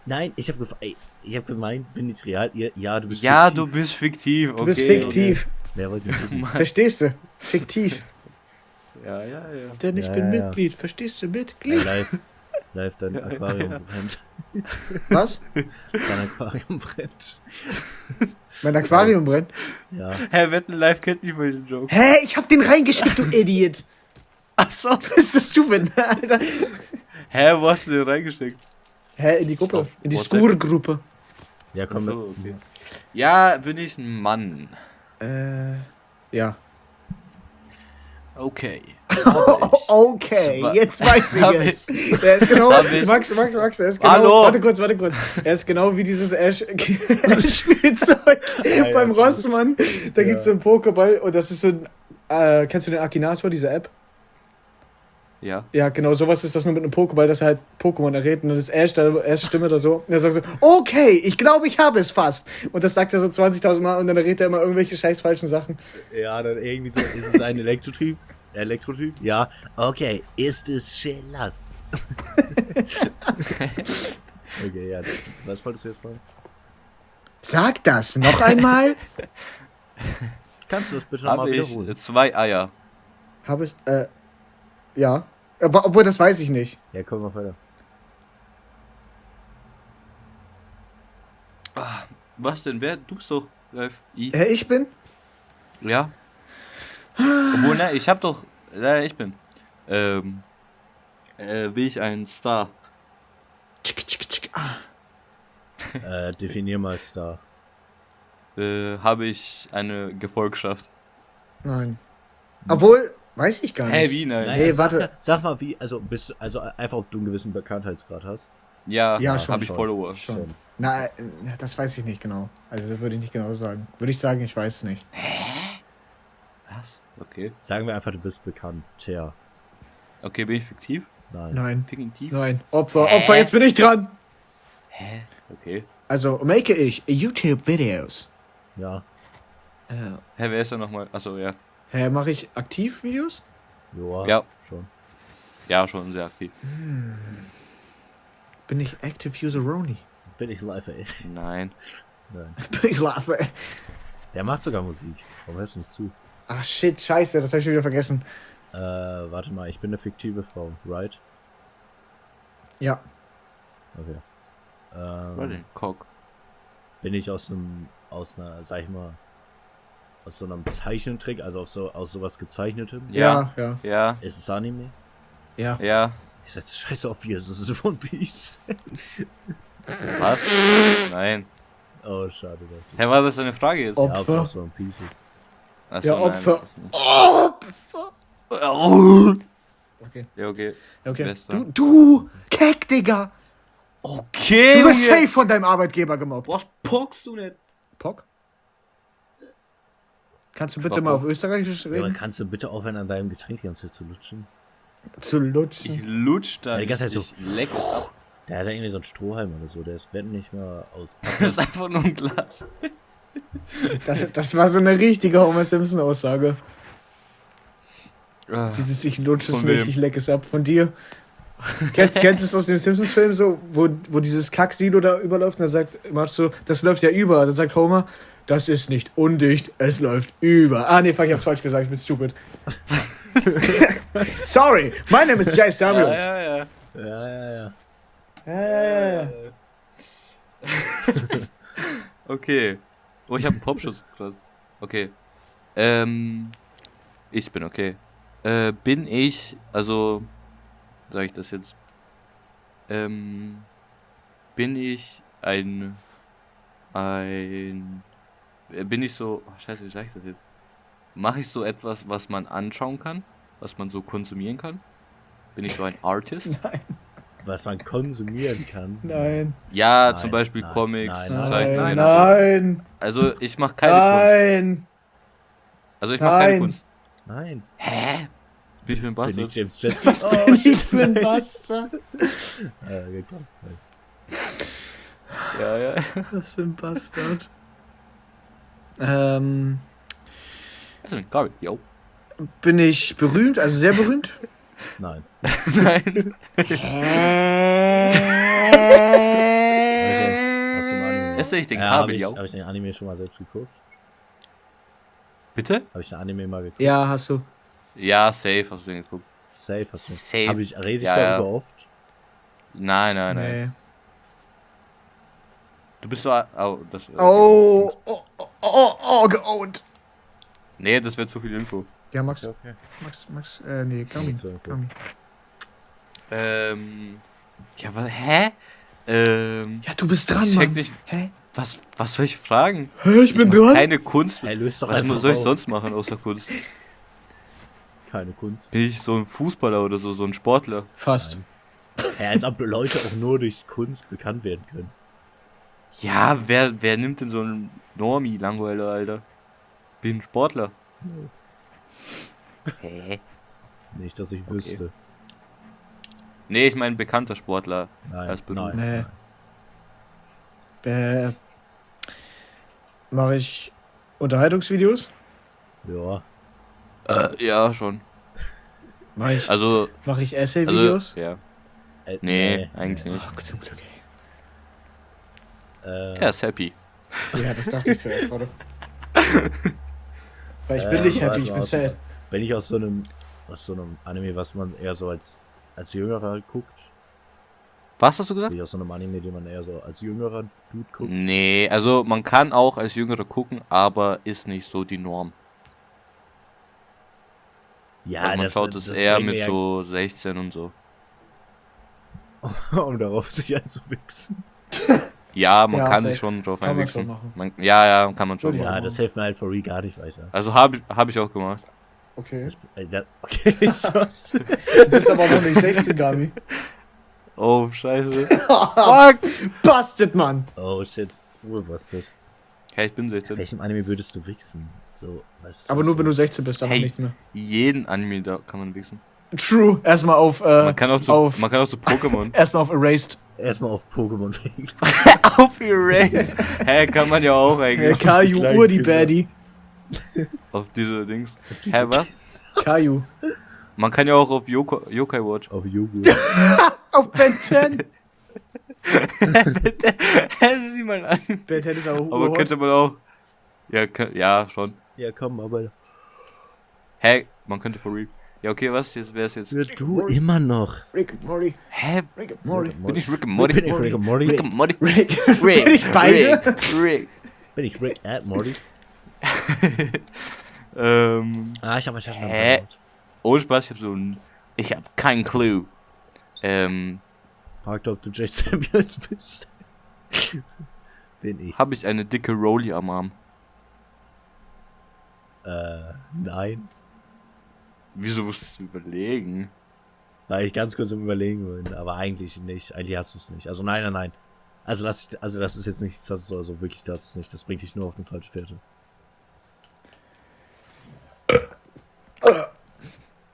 Nein, ich habe hab gemeint, bin ich real? Ja, ja du bist Ja, fiktiv. du bist fiktiv. Okay, Du bist fiktiv. Wer wollte mich wissen? Verstehst du? Fiktiv. Ja, ja, ja. Denn ich Ja, bin ja, ja. Mitglied. Verstehst du? Mitglied. live, live, dein Aquarium brennt. Was? Dein Aquarium brennt. Mein Aquarium brennt. Ja. Hä, Wetten Live kennt nicht mal diesen Joke. Hä? Ich hab den reingeschickt, du Idiot. Ach so. Was ist das du, wenn, Alter? Hä, wo hast du den reingesteckt? Hä? In die Gruppe. Auf In die. Skur-Gruppe. Ja, komm mit. so, okay. Ja, bin ich ein Mann. Äh. Ja. Okay. Okay, jetzt weiß ich es. Der ist genau. Max, Max, Max, er ist genau. Hallo? Warte kurz, warte kurz. Er ist genau wie dieses Ash- Ash-Spielzeug beim. Rossmann. Da Ja. gibt's so einen Pokéball und das ist so ein. Äh, kennst du den Akinator, diese App? Ja. Ja, genau, sowas ist das nur mit einem Pokéball, dass er halt Pokémon errät und dann ist Ash, da, Ash Stimme da so. Und er sagt so, okay, ich glaube, ich habe es fast. Und das sagt er so 20.000 Mal und dann errät er immer irgendwelche scheiß falschen Sachen. Ja, dann irgendwie so, ist es ein Elektrotyp? Elektrotyp? Ja. Okay, ist es Schelast? okay, ja. Was wolltest du jetzt fragen? Sag das noch einmal. Kannst du das bitte nochmal Habe ich wiederholen? zwei Eier. habe es, äh, ja. Aber, obwohl, das weiß ich nicht. Ja, komm mal weiter. Was denn? Wer? Du bist doch live. I. Hä, ich bin? Ja. Obwohl, ne, ich hab doch. Ja, ich bin. Ähm. Äh, bin ich ein Star? Tschick, tschick, tschick. Ah. Äh, definier mal Star. Äh, habe ich eine Gefolgschaft? Nein. Obwohl, weiß ich gar nicht. Hä, wie? Nein. Hey, warte. Sag, sag mal, wie, also bist du- also einfach, ob du einen gewissen Bekanntheitsgrad hast. Ja, Ja, schon, habe ich schon. Follower. Schon. Na, äh, das weiß ich nicht genau. Also, das würde ich nicht genau sagen. Würde ich sagen, ich weiß es nicht. Was? Okay. Sagen wir einfach, du bist bekannt. Tja, Okay, bin ich fiktiv? nein. Nein. Fiktiv? Nein. Opfer, Opfer, jetzt bin ich dran. Hä? Okay. Also make ich YouTube-Videos. Ja. Äh, Hä, wer ist da nochmal? Achso, ja. Hä, mache ich Aktiv-Videos? Joa, Ja. schon. Ja, schon sehr aktiv. Bin ich Active User Roni? Bin ich live, ey. Nein. Nein. Bin ich live, ey. Der macht sogar Musik. Warum hörst du nicht zu? Ach shit, scheiße, das habe ich schon wieder vergessen. Äh, warte mal, ich bin eine fiktive Frau, right? Ja. Okay. Ähm? Cock. bin ich aus einem, aus einer, sag ich mal, aus so einem Zeichentrick, also aus so, aus sowas gezeichnetem? Ja. Ja, Ja, Ist es Anime? ja. ja. Ich sag, scheiße obvious, es ist One Piece. Was? Nein. oh, schade. Hä, was ist deine Frage jetzt? Ob- Ja, Opfer. ob es One Piece ist. Achso, Ja, Opfer. Opfer. Oh. Okay, Ja, okay. okay. Bester. Du, du, Keck, Digga. Okay, Du wirst safe von deinem Arbeitgeber gemobbt. Was pockst du nicht? Pock? Kannst du bitte Pock, mal auf Österreichisch Ja, reden? kannst du bitte aufhören, an deinem Getränk die ganze Zeit zu lutschen? Zu Ich lutschen. lutsch da. Ja, die ganze nicht, Zeit so- Ich leck ab. Der hat ja irgendwie so einen Strohhalm oder so, der ist wenn nicht mal aus. Das ist einfach nur ein Glas. Das, das war so eine richtige Homer Simpson-Aussage. Ah, Dieses Ich lutsche es nicht, ich leck es ab. Von dir. Kennst, kennst du es aus dem Simpsons-Film so, wo, wo dieses Kacksilo da überläuft und er sagt, Marge so, das läuft ja über. Dann sagt Homer, das ist nicht undicht, es läuft über. Ah, nee, fuck, ich hab's falsch gesagt, ich bin stupid. Sorry, my name is Jay Ja, Samuels. ja, ja. Ja, ja, ja. Ja, ja, ja. Okay. Oh, ich habe einen Popschutz gerade. Okay. Ähm. Ich bin okay. Äh, bin ich, also, sag ich das jetzt? Ähm, bin ich ein, ein, äh, bin ich so, oh, scheiße, wie sag ich das jetzt? Mache ich so etwas, was man anschauen kann? Was man so konsumieren kann? Bin ich so ein Artist? Nein, Was man konsumieren kann. nein, Ja, Nein, zum Beispiel nein, Comics, nein, Zeichnungen. nein, also- nein, Also ich mache keine Kunst. nein. Also ich mache keine Nein. Kunst. Nein. Hä? Bin ich für ein Bin ich Bastard? James Jetson? Was bin ich für ein Bastard? Äh, gekommen. Ja, ja. Was für ein Bastard. Ähm, Also ein Kabel. Jo. bin ich berühmt, also sehr berühmt? Nein. Nein. Hast du ein Anime? Esse ich den Ja, habe Kabel, ich, hab ich den Anime schon mal selbst geguckt? Bitte? Habe ich den Anime mal geguckt? Ja, hast du. Ja, safe hast du den geguckt. Safe hast du. Safe. Hab ich, rede ich Ja, darüber ja. oft? Nein, nein, nein. Nee. Du bist so. Oh, das, Oh, oh, oh, oh, oh, geowned. Nee, das wäre zu viel Info. Ja, Max, Okay. Max, Max, äh, nee, Gami. Gami. Ähm. Ja, was? Hä? Ähm. Ja, du bist dran, Ich Mann. nicht. Hä? Was, was soll ich fragen? Hä, ich bin mach dran? Keine Kunst. Hey, löst doch Was soll ich auf. sonst machen außer Kunst? Keine Kunst. Bin ich so ein Fußballer oder so, so ein Sportler? Fast. Ja, als ob Leute auch nur durch Kunst bekannt werden können. Ja, wer, wer nimmt denn so einen Normie Langweiler, Alter? Bin ein Sportler. Hä? Nicht, dass ich wüsste. Nee, ich meine bekannter Sportler. Nein, Als. Nee. nein. Äh, mache ich Unterhaltungsvideos? Ja. Äh, ja, schon. Mache ich, Also, mach ich also Essay-Videos? ja. Äh, Nee, eigentlich nicht. Ach, zum Glück, Äh, Er ist happy. ey. Ja, das dachte ich zuerst gerade. Weil ich bin Äh, nicht happy, warte, ich bin warte, sad. Wenn ich aus so einem aus so einem Anime, was man eher so als als Jüngerer guckt, Was hast du gesagt? ich aus so einem Anime, den man eher so als jüngerer Dude guckt. Nee, also man kann auch als Jüngere gucken, aber ist nicht so die Norm. Ja, also man das, schaut es eher mit ja- so 16 und so. um darauf sich einzuwichsen. Ja, man Ja, kann sich schon drauf Kann man einwechseln. schon machen. Man, ja, ja, kann man schon Ja. machen. Ja, das hilft mir halt for real gar nicht weiter. Also habe hab ich auch gemacht. Okay. Das, äh, das, okay, ist das? Du bist aber noch nicht 16, Gami. Oh, scheiße. Fuck! Busted, Mann! Oh shit. Urbastard. hey, ich bin In 16. welchem Anime würdest du wichsen? So, weißt du, Aber so- nur wenn du 16 bist, dann Hey. nicht mehr. Jeden Anime, da kann man wichsen. True. Erstmal auf, äh, Man kann auch zu, auf, man kann auch zu Pokémon. erstmal auf Erased Erstmal auf Pokémon wegen. Auf Erase. Hä, kann man ja auch eigentlich. Caillou, kleinen Ur die. Baddie. Auf diese Dings. Hä, was? Caillou. Man kann ja auch auf Yoko, Yokai Watch. Auf Joghurt. Auf Ben 10. Hä, sieh mal an. Ben 10 ist aber Aber urhot. könnte man auch. Ja, kann, ja, schon. Ja, komm, aber. Hä, man könnte for real. Ja, okay, was jetzt? Wer ist jetzt? Du immer noch. Rick and Morty. Hä? Rick and Morty. Bin ich Rick and Morty? Bin ich Rick and Morty? Rick and Morty? Rick. Rick. Bin ich beide? Rick. Rick. Bin ich Rick at Morty? ähm. Ah, ich hab Chef Hä? Ohne Spaß, ich hab so ein. Ich hab keinen Clue. Ähm. Fragt, ob du Jay Samuels bist. Bin ich. Hab ich eine dicke Rolli am Arm? Äh, nein. Wieso musst du überlegen? War ich ganz kurz im Überlegen bin, aber eigentlich nicht. Eigentlich hast du es nicht. Also nein, nein, nein. Also das, also das ist jetzt nicht, das ist also wirklich das ist nicht. Das bringt dich nur auf eine falsche Fährte.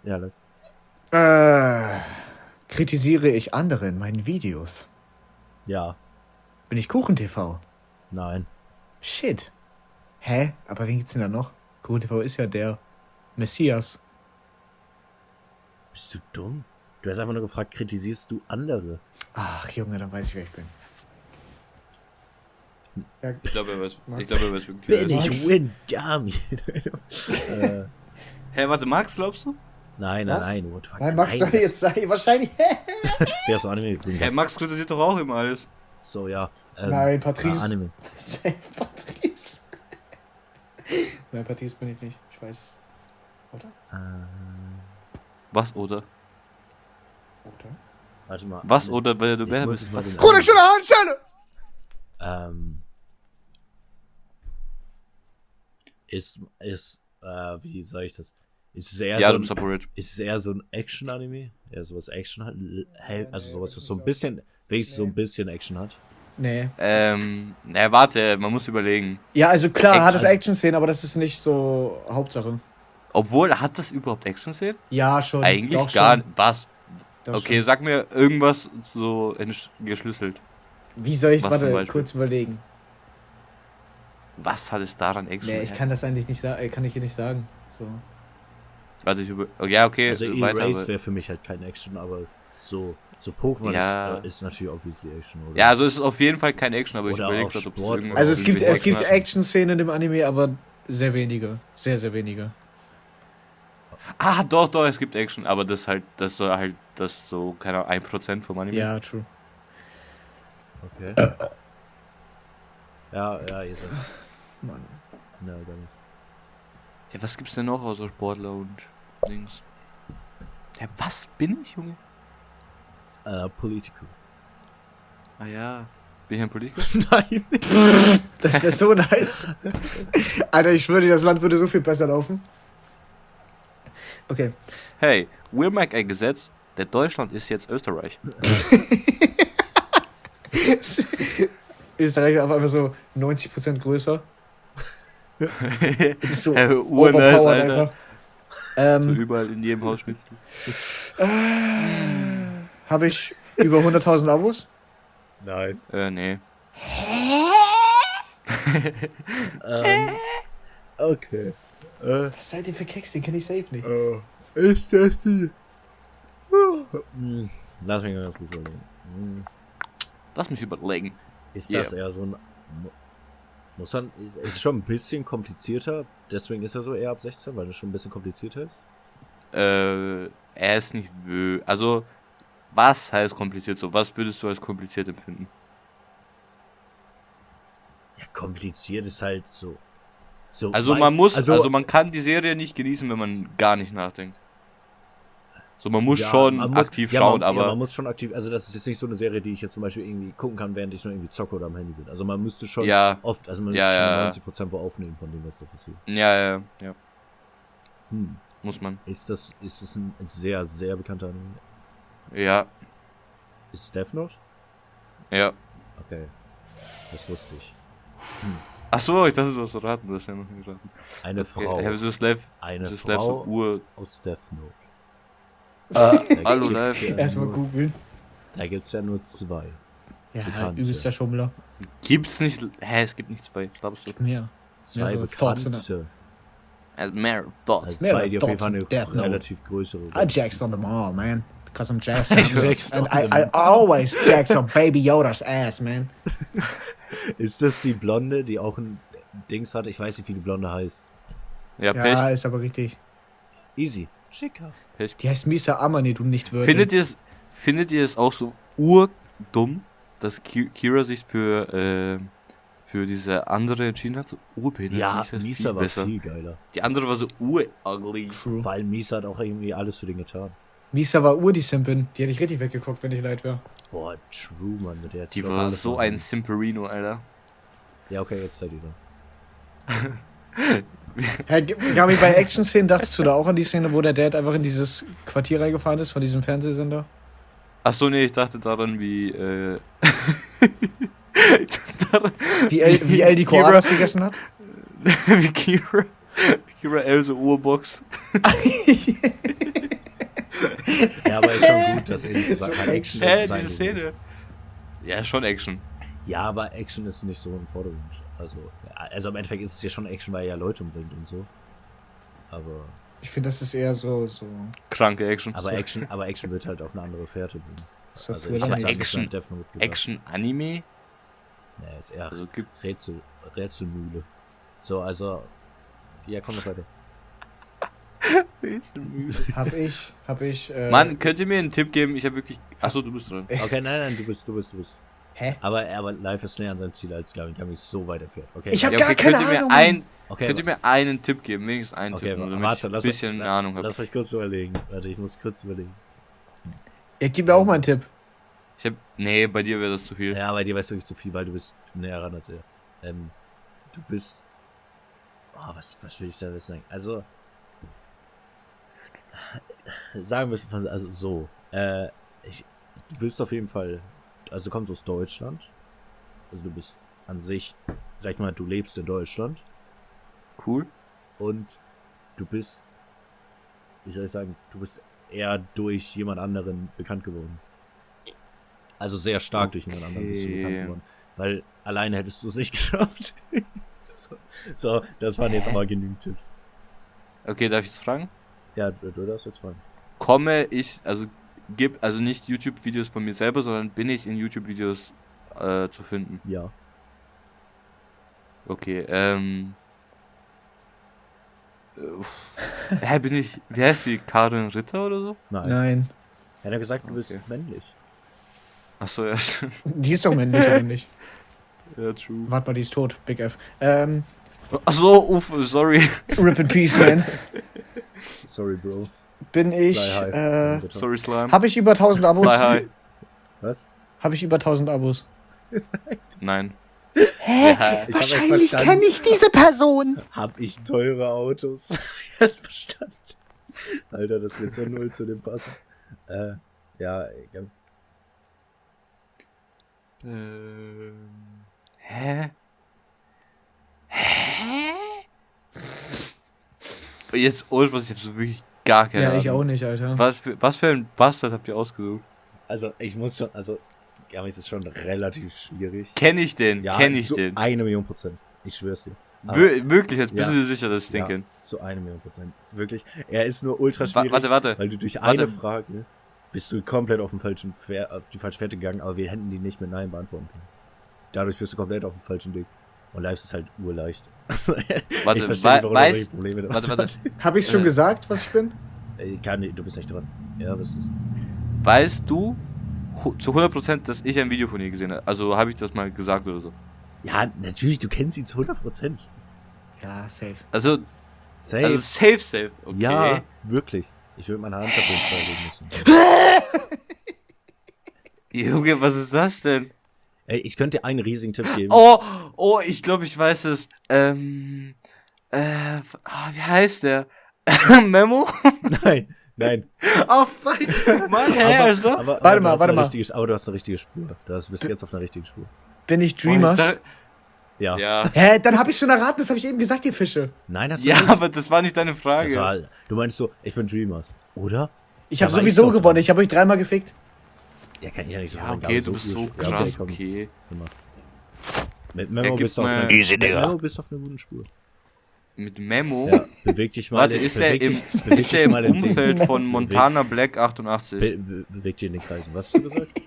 Ja, Leute. Äh, kritisiere ich andere in meinen Videos? Ja, Bin ich KuchenTV? nein. Shit. Hä? Aber wen gibt's denn da noch? KuchenTV ist ja der Messias. Bist du dumm? Du hast einfach nur gefragt, kritisierst du andere? Ach, Junge, dann weiß ich, wer ich bin. Ja, Ich glaube, er weiß, ich glaube, er weiß wirklich. Bin wer er ist. ich Wingami? äh, Hä, warte, Max, glaubst du? nein, nein, Was? nein. What the fuck? Nein, Max soll das- jetzt sagen, wahrscheinlich. Wer ist so Anime? Hä, Max kritisiert doch auch immer alles. So, ja. Ähm, Nein, Patrice. ah, Anime. Safe Patrice. Nein, Patrice bin ich nicht. Ich weiß es. Oder? Äh, Was oder? Oder? warte mal. Was Anime. oder wer du Ich wer muss bist? es mal den Chronik schon Handstelle! Ähm, ist, ist, äh, wie sag ich das? Ist es eher Ja, so du ein, separate. ist es eher so ein Action-Anime? Eher sowas Action hat, also sowas, was so ein ja- bisschen, wenigstens so ein bisschen Action hat. Nee. Ähm, na, warte, man muss überlegen. Ja, also klar, hat es Action. Action-Szenen, aber das ist nicht so Hauptsache. Obwohl, hat das überhaupt Action-Szenen? Ja, schon. Eigentlich Doch, gar nicht. Was? Doch Okay, schon. sag mir irgendwas so geschlüsselt. Wie soll ich, warte, kurz überlegen. Was hat es daran Action? Nee, ich kann das eigentlich nicht sagen, kann ich hier nicht sagen. So. Warte, ich über. Oh, ja, okay, Also weiter. Aber, wäre für mich halt kein Action, aber so, so Pokémon Ja. ist, äh, ist natürlich obviously Action, oder? ja, also es ist auf jeden Fall kein Action, aber ich Oder überlege auch gerade, ob Sport. irgendwas Also es gibt, es gibt hat. Action-Szenen in dem Anime, aber sehr wenige. Sehr, sehr wenige. Ah, doch, doch, es gibt Action, aber das halt, das soll halt, das so, keine Ahnung, 1% vom Anime. Ja, true. Okay. Ja, ja, ihr seid. Mann. Ja, dann ist. Ja, was gibt's denn noch außer Sportler und Dings? Ja, was bin ich, Junge? Äh, Political. Ah ja. Bin ich ein Politiker? Nein. Das wäre so nice. Alter, ich schwöre dir, das Land würde so viel besser laufen. Okay. Hey, wir machen ein Gesetz, der Deutschland ist jetzt Österreich. Österreich war auf einmal so 90% größer. Ist so urnice, overpowered Alter. einfach. So Ähm, überall in jedem Haus Schnitzel. Habe ich über 100.000 Abos? Nein. Äh, nee. Ähm, okay. Äh, Was seid ihr für Keks? Den kenne ich safe nicht. äh, ist das die? Hm, Lass mich mal ganz kurz überlegen. Hm, Lass mich überlegen. Ist Yeah. das eher so ein. mu- Muss man. Ist schon ein bisschen komplizierter, deswegen ist er so eher ab 16, weil das schon ein bisschen komplizierter ist. Äh, er ist nicht wö. Also, was heißt kompliziert so? Was würdest du als kompliziert empfinden? Ja, kompliziert ist halt so. so Also man muss, also, also, man kann die Serie nicht genießen, wenn man gar nicht nachdenkt. So, man muss ja, schon man muss- aktiv ja, schauen, man, aber Ja, man muss schon aktiv, also das ist jetzt nicht so eine Serie, die ich jetzt zum Beispiel irgendwie gucken kann, während ich nur irgendwie zocke oder am Handy bin. Also man müsste schon Ja. oft, also man Ja, müsste schon 90% wo aufnehmen von dem, was da passiert. ja, ja, ja, Hm. muss man. Ist das, ist das ein sehr, sehr bekannter Anime? Ja, Ist es Death Note? ja. Okay. Das wusste ich. Ach so, ich dachte, du hast raten, du hast ja noch nicht geraten. Eine Okay, Frau. Have you slept? Eine slept so Frau Ur. aus Death Note. Da hallo, live. ja Erstmal nur- googeln. Da gibt's ja nur zwei. Ja, bekannt, übelster Schummler. Gibt's nicht. Hä, es gibt nicht zwei. Glaubst du? Mehr. Zwei mehrere bekannte. Also mehr Thoughts. Also Mehrere zwei, die auf jeden Fall in eine relativ größere. I jacked on them all, man. Because I'm jacked And I. I always jacked on Baby Yoda's ass, man. Ist das die Blonde, die auch ein Dings hat? Ich weiß nicht, wie die Blonde heißt. Ja, Pech. Ja, ist aber richtig. Easy. Schicker. Pech. Die heißt Misa Amani, du nicht würdig. Findet ihr es findet ihr es auch so urdumm, dass Ki Kira sich für äh, für diese andere entschieden hat? So urbehindert. Ja, Misa viel war besser. viel geiler. Die andere war so ur-ugly. True. Weil Misa hat auch irgendwie alles für den getan. Misa war ur die Simpin. Die hätte ich richtig weggeguckt, wenn ich leid wäre. Boah, true, Mann. Mit der Die war so machen ein. Simperino, Alter. Ja, okay, jetzt seid ihr da. Herr Gabi, bei Action-Szenen dachtest du da auch an die Szene, wo der Dad einfach in dieses Quartier reingefahren ist, von diesem Fernsehsender? Ach so, nee, ich dachte daran, wie äh daran, Wie El, wie El die Kira- Koalas gegessen hat? wie Kira Kira L so Urbox. Ja, aber ist schon gut, dass er nicht gesagt hat, Action Hä, ist sein diese. Szene. Ja, ist schon Action. Ja, aber Action ist nicht so im Vordergrund. Also, ja, also im Endeffekt ist es ja schon Action, weil er ja Leute umbringt und so. Aber, Ich finde, das ist eher so, so, Kranke Action. aber Action, aber Action wird halt auf eine andere Fährte bringen. so Also Aber Action-. Action Anime? Nee, ist eher Also gibt Rätsel, Rätselmühle. So, also, ja, komm noch weiter. Hab ich, hab ich. Äh, Mann, könnt ihr mir einen Tipp geben? Ich habe wirklich. Achso, du bist dran. Okay, nein, nein, du bist, du bist, du bist. Hä? Aber, aber Life ist näher an seinem Ziel als Gavin. Gavin ist so weit entfernt. Okay, Ich hab Ja, gar okay, keine könnt ihr mir Ahnung. ein, okay, Könnt ihr mir einen Tipp geben? Wenigstens einen okay, Tipp, nur damit warte, ich lass ein bisschen eine Ahnung habe. Lass euch kurz überlegen. Warte, ich muss kurz überlegen. Ja, gib mir auch mal einen Tipp. Ich hab, nee, bei dir wäre das zu viel. Ja, bei dir weißt du wirklich zu viel, weil du bist näher ran als er. Ähm, du bist. Oh, was, was will ich da jetzt sagen? Also. Sagen wir es mal, also so. Äh, ich, du bist auf jeden Fall. Also du kommst aus Deutschland. Also du bist an sich, sag ich mal, du lebst in Deutschland. Cool. Und du bist. Wie soll ich sagen? Du bist eher durch jemand anderen bekannt geworden. Also sehr stark durch jemand anderen bist du bekannt Okay. geworden. Weil alleine hättest du es nicht geschafft. so, so, das waren jetzt aber genügend Tipps. Okay, darf ich jetzt fragen? Ja, du, du darfst jetzt fragen. Komme ich, also gib, also nicht YouTube-Videos von mir selber, sondern bin ich in YouTube-Videos äh, zu finden? Ja. Okay, ähm. äh. Hä, bin ich, wie heißt die? Karin Ritter oder so? Nein. Nein. Er hat gesagt, du bist Okay. männlich. Achso, ja, stimmt. Die ist doch männlich, oder nicht? Ja, true. Warte mal, die ist tot. Big F. Ähm, Achso, uff, sorry. Rip in Peace, man. Sorry, Bro. Bin ich, äh. Sorry, Slime. hab ich über 1000 Abos? Fly high. Was? Hab ich über 1000 Abos? Nein. Hä? Ja, Ich hab erst verstanden. ich diese Person. Hab ich teure Autos? Erst verstanden. Alter, das wird so null zu dem passen. Äh, ja, egal. Ähm. Hä? Jetzt ohne was, ich hab so wirklich gar keine Ja, Ahnung. ich auch nicht, Alter. Was für, was für ein Bastard habt ihr ausgesucht? Also, ich muss schon, also, ja, es ist schon relativ schwierig. Kenn ich den? Ja, Kenn ich zu den? Eine Million Prozent. Ich schwör's dir. Aber- Wir, wirklich, jetzt bist Ja. du dir sicher, dass ich den ja, kenn? Zu eine Million Prozent. Wirklich. Er ist nur ultra Wa- schwierig. warte, warte. Weil du durch Warte. eine Frage bist du komplett auf, den falschen auf die falsche Fährte gegangen, aber wir hätten die nicht mit Nein beantworten können. Dadurch bist du komplett auf dem falschen Weg. Und live ist halt urleicht. Warte, ich verstehe nicht, warum weiß- du Probleme damit Warte, warte. hast. Hab ich's schon Äh. gesagt, was ich bin? Ey, Kann, du bist nicht dran. Ja, was ist? Weißt du zu 100%, dass ich ein Video von ihr gesehen habe? Also habe ich das mal gesagt oder so? Ja, natürlich, du kennst ihn zu 100 Prozent. Ja, safe. Also, Safe. also safe, safe. Okay. Ja, wirklich. Ich würde meine Hand dafür freilegen müssen. Junge, was ist das denn? Ey, ich könnte dir einen riesigen Tipp geben. Oh, oh, ich glaube, ich weiß es. Ähm, äh, ah, wie heißt der? Memo? Nein, nein. Oh, fuck. Mann, hä, aber, also? aber, Warte mal, hast warte eine mal. Richtige, aber du hast eine richtige Spur. Du hast- bist jetzt auf einer richtigen Spur. Bin ich Oh, ich Dreamers? Ja. ja. Hä, dann hab ich schon erraten, das habe ich eben gesagt, ihr Fische. Nein, hast du Ja, nicht. aber das war nicht deine Frage. war, du meinst so, ich bin Dreamers. Oder? Ich habe sowieso gewonnen, dran. ich habe euch dreimal gefickt. Ja, kann ich ja nicht so Ja, sagen, okay, du bist so krass, okay. Mit Memo bist du auf mal- einer, Easy, mit Digga. Memo bist du auf einer guten Spur. Mit Memo? Ja, beweg dich mal. Warte, ist der im, dich- ist der im mal in den- Umfeld von Beweg- Montana Black 88? Be be beweg dich in den Kreisen. Was hast du gesagt?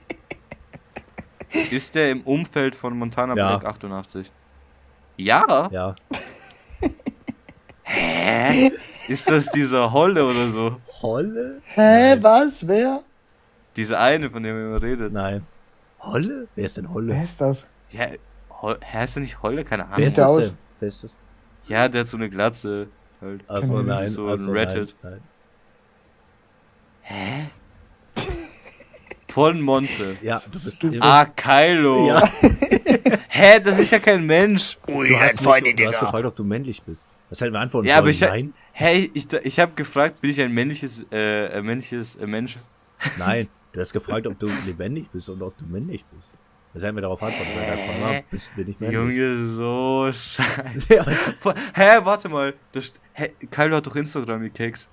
Ist der im Umfeld von Montana Ja. Black 88? Ja? Ja. Hä? Ist das dieser Holle oder so? Holle? Hä, was? Wer? Diese eine, von der man immer redet. Nein. Holle? Wer ist denn Holle? Wer ist das? Ja, Hol heißt der nicht Holle? Keine Wer Ahnung. ist der das denn? Wer ist das? Ja, der hat so eine Glatze. Halt. Achso, nein. so ein achso, Reddit. Nein, Hä? Von Monte. nein. Ja, du bist. Stupid. Ah, Kylo. Ja. Hä, das ist ja kein Mensch. Du hast, nicht, du hast gefragt, ob du männlich bist. Das hätten wir antworten Ja, aber ich, Nein. hey, ich, ich habe gefragt, bin ich ein männliches, äh, männliches äh, Mensch? Nein. Du hast gefragt, ob du lebendig bist und ob du männlich bist. Das hätten wir darauf antworten mal, bist, bin ich männlich. Junge, so scheiße. Ja, was- Hä, warte mal. Das, hä, Kylo hat doch Instagram gekeks.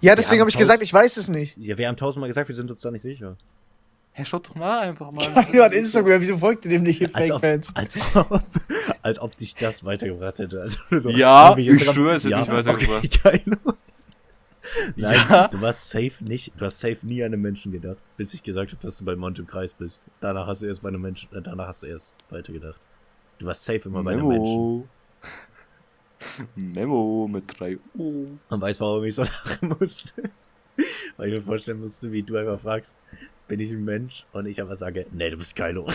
Ja, deswegen habe ich gesagt, ich weiß es nicht. ja, wir haben tausendmal gesagt, wir sind uns da nicht sicher. Hä, schaut doch nach einfach mal. Ja, hat Instagram, wieso folgt ihr dem nicht, ihr Als ob, Fake-Fans? als, ob, als ob dich das weitergebracht hätte. Also, so, Ja, wie ich schwöre, es hat mich weitergebracht. Okay, keine. Nein, Ja. du warst safe nicht, du hast safe nie an einen Menschen gedacht, bis ich gesagt habe, dass du bei Mont im Kreis bist. Danach hast du erst bei einem Menschen, äh, danach hast du erst weitergedacht. Du warst safe immer bei einem Menschen. Memo. Mit 3 U. Und weißt warum ich so lachen musste? Weil ich mir vorstellen musste, wie du einfach fragst, bin ich ein Mensch? Und ich aber sage, nee, du bist Kylo.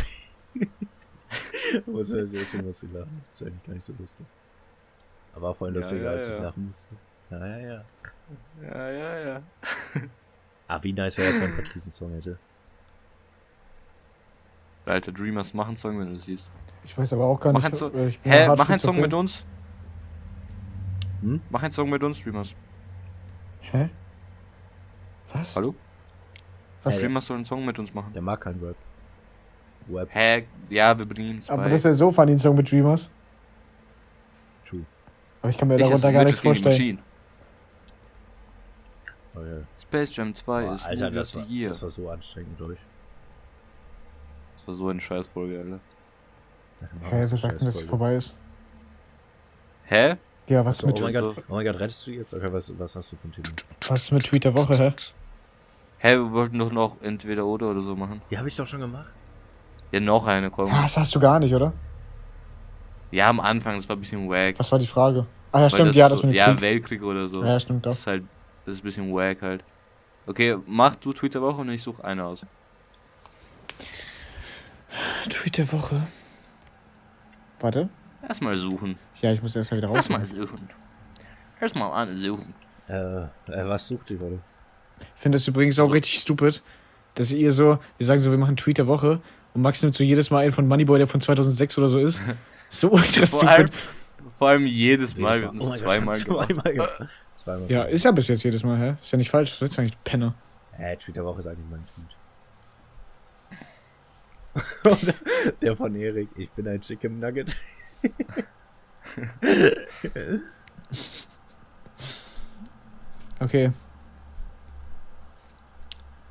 muss er jetzt muss ich lachen. Das ist eigentlich gar nicht so lustig. Aber war Ja, lustiger, ja, als ja. ich lachen musste. Ja, ja, ja. Ja, ja, ja. Ah, wie nice wäre es, wenn Patrice einen Song hätte. Alter, Dreamers, mach einen Song, wenn du das siehst. Ich weiß aber auch gar Mach nicht. Song, äh, ich bin hä, mach einen Song mit uns. Hm? Mach einen Song mit uns, Dreamers. Hä? Was? Hallo? Was? Dreamers soll einen Song mit uns machen. Der mag keinen Rap. Web, Hä, ja, wir bringen ihn Aber bei. das wäre so funny, ein Song mit Dreamers. true. Aber ich kann mir Ich darunter gar nichts vorstellen. Ja. Space Jam 2 Boah, ist Alter, das war, Year. das war so anstrengend durch. Das war so eine Scheißfolge, Alter. Hä, wer sagt denn, dass es vorbei ist? Hä? Ja, was So, mit, oh mein. Gott, oh mein Gott, rettest du jetzt? Okay, was, was hast du für ein Thema? was ist mit Tweet der Woche, hä? Hä, wir wollten doch noch entweder oder oder so machen. Ja, habe ich doch schon gemacht. Ja, noch eine, komm. Ah, das hast du gar nicht, oder? Ja, am Anfang, das war ein bisschen wack. Was war die Frage? Ah ja, Weil stimmt, ja, das so, mit dem Ja, Krieg. Weltkrieg oder so. Ja, stimmt Das doch. ist halt, das ist ein bisschen wack halt. Okay, mach du Tweet der Woche und ich suche eine aus. Tweet der Woche. Warte. Erstmal suchen. Ja, ich muss erstmal wieder raus. Erstmal suchen. Erstmal eine suchen. Äh, äh was sucht ihr gerade? Ich finde das übrigens auch richtig stupid, dass ihr so, wir sagen so, wir machen Tweet der Woche und Max nimmt so jedes Mal einen von Moneyboy, der von 2006 oder so ist. So ultra Vor allem, stupid. vor allem jedes Mal, wir Oh zweimal zweimal gemacht. Zweimal. Ja, ist ja bis jetzt jedes Mal, hä? Ist ja nicht falsch, das ist eigentlich Penner. Äh, Tweet der Woche ist eigentlich mein Tweet. der von Erik, ich bin ein Chicken Nugget. Okay,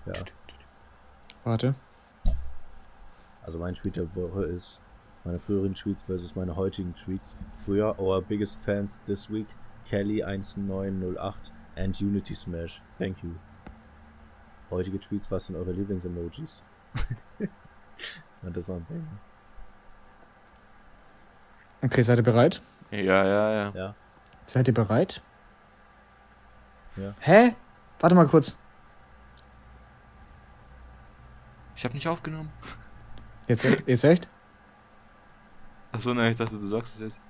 Ja, warte. also mein Tweet der Woche ist meine früheren Tweets versus meine heutigen Tweets. Früher, our biggest fans this week, Kelly1908 and Unity Smash. Thank you. Heutige Tweets, was sind eure Lieblings-Emojis? das war ein Banger. Okay, seid ihr bereit? Ja, ja, ja. Ja. Seid ihr bereit? Ja. Hä? Warte mal kurz. Ich hab nicht aufgenommen. Jetzt, jetzt echt? Achso, nein, ich dachte, du sagst es jetzt.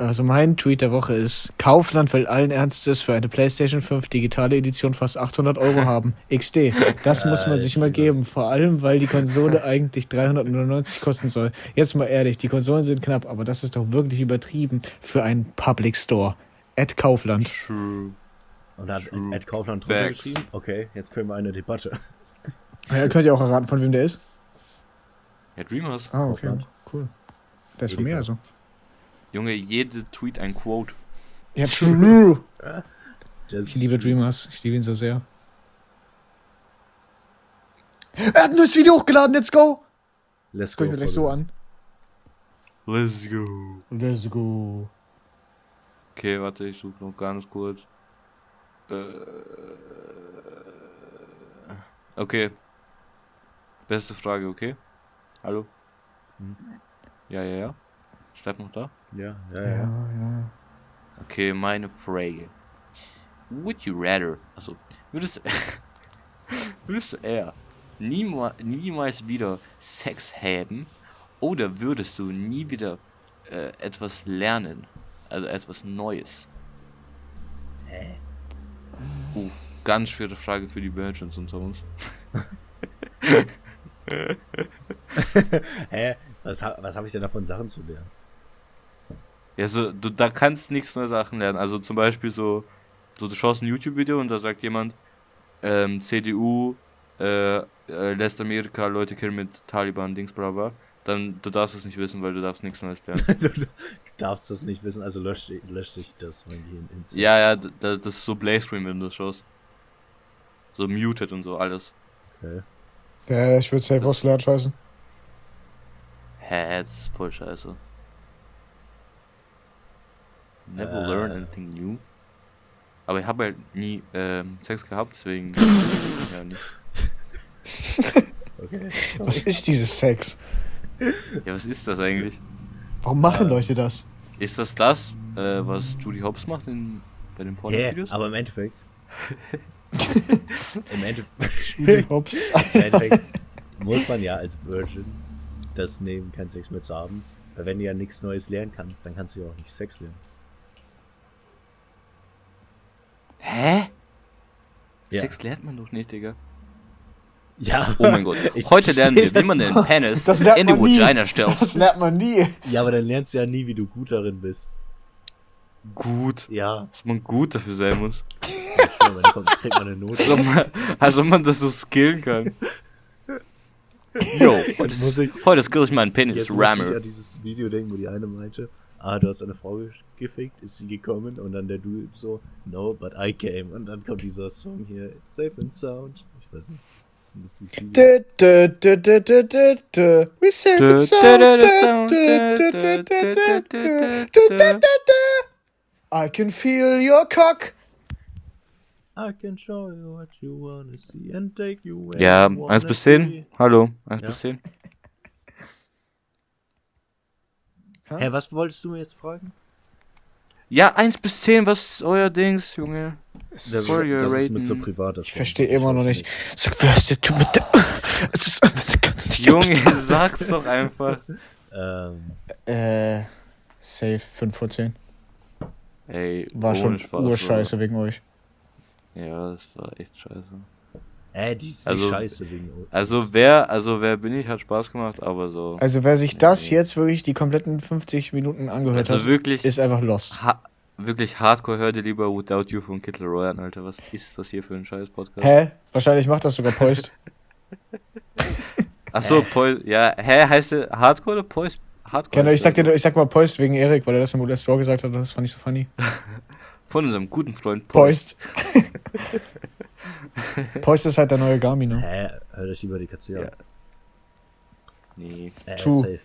Also mein Tweet der Woche ist, Kaufland will allen Ernstes für eine PlayStation 5 digitale Edition fast 800 Euro haben. XD. Das muss man sich ich mal geben, vor allem weil die Konsole eigentlich 399 kosten soll. Jetzt mal ehrlich, die Konsolen sind knapp, aber das ist doch wirklich übertrieben für einen Public Store. At Kaufland. True. Und hat True. Ed Kaufland drunter Facts. geschrieben? Okay, jetzt können wir eine Debatte. Ja, könnt ihr auch erraten, von wem der ist? Ja, Dreamers. Ah, okay. Kaufland. Cool. Der ist von mir also. Junge, jede Tweet ein Quote. Ja, true. Ich liebe Dreamers. Ich liebe ihn so sehr. Er hat ein neues Video hochgeladen, let's go! Let's guck ich mir gleich so an. Let's go. Let's go. Okay, warte, ich suche noch ganz kurz. Äh, okay. Beste Frage, okay? Hallo? Hm. Ja, ja, ja. Steff noch da? Ja, ja, Ja, ja. ja. Okay, meine Frage. Would you rather, also, würdest du, würdest du eher niema, niemals wieder Sex haben oder würdest du nie wieder äh, etwas lernen? Also etwas Neues? Hä? Uff, ganz schwere Frage für die Virgins unter uns. Hä? Was, was habe ich denn davon, Sachen zu lernen? Ja, so, du, da kannst nichts neue Sachen lernen. Also zum Beispiel so, so du schaust ein YouTube-Video und da sagt jemand, ähm, CDU äh, äh, lässt Amerika Leute killen mit Taliban, Dings, bla bla. Dann, du darfst es nicht wissen, weil du darfst nichts Neues lernen. du, du darfst das nicht wissen, also löscht löscht sich das, wenn die ins. ja, ja, d- da- das ist so Blaze-Screen, wenn du das schaust. So muted und so, alles. Okay. Ja, ich würde safe aufs Lernen scheißen. Hä, das ist voll scheiße. Never Äh. learn anything new. Aber ich habe halt nie ähm, Sex gehabt, deswegen ja nicht. Okay. Was ist dieses Sex? Ja, was ist das eigentlich? Warum machen Äh. Leute das? Ist das das, äh, was Judy Hobbs macht in, bei den? Porno-Videos? Aber im Endeffekt. Im Endeffekt, Ups. im Endeffekt muss man ja als Virgin das nehmen, keinen Sex mehr zu haben. Weil wenn du ja nichts Neues lernen kannst, dann kannst du ja auch nicht Sex lernen. Hä? Ja. Sex lernt man doch nicht, Digga. Ja. Oh mein Gott. Ich Heute lernen wir, wie man das den. Penis in die man. Vagina stellt. Das lernt man nie. Ja, aber dann lernst du ja nie, wie du gut darin bist. Gut. Ja. Dass man gut dafür sein muss. Schlimm, dann kommt, kriegt man eine Note. Also man, also man das so skillen kann. Yo, heute, heute skill ich meinen Penis, Jetzt muss ich Rammer. an dieses Video denken, wo die eine meinte, ah, du hast eine Frau gefickt, ist sie gekommen? Und dann der Dude so, no, but I came. Und dann kommt dieser Song hier, It's safe and sound. Ich weiß nicht. Dö, dö, dö, dö, dö, dö, dö. We safe and sound. I can feel your cock. I can show you what you wanna see and take you where Ja, 1 bis 10. Hallo, 1 bis 10. Hä, was wolltest du mir jetzt fragen? Ja, 1 bis 10, was ist euer Dings, Junge? Das, For your das ist mit so privates. Ich verstehe immer noch nicht. Sag, du mit der... Es ist- Junge, sag's doch einfach. Ähm, Äh, safe 5 vor 10. Ey, War schon Spaß, urscheiße wegen euch. Ja, das war echt scheiße. Äh, die ist Also- scheiße wegen. Also wer, also wer bin ich, hat Spaß gemacht, aber so. Also wer sich das Nee. jetzt wirklich die kompletten 50 Minuten angehört Also hat, wirklich, ist einfach lost. ha wirklich hardcore, hör dir lieber Without You von Kid Leroy an, Alter. Was ist das hier für ein scheiß Podcast? Hä? Wahrscheinlich macht das sogar Poist. Achso, Poist, ja, hä, heißt der Hardcore oder Poist? Hardcore. Kenner, ich sag dir, ich sag mal Poist wegen Erik, weil er das im Let's Draw gesagt hat und das fand ich so funny. Von unserem guten Freund Poist. Poist. Poist ist halt der neue Garmin, ne? Hä, hört euch lieber die Katze Ja. an. Nee. Äh, True. safe.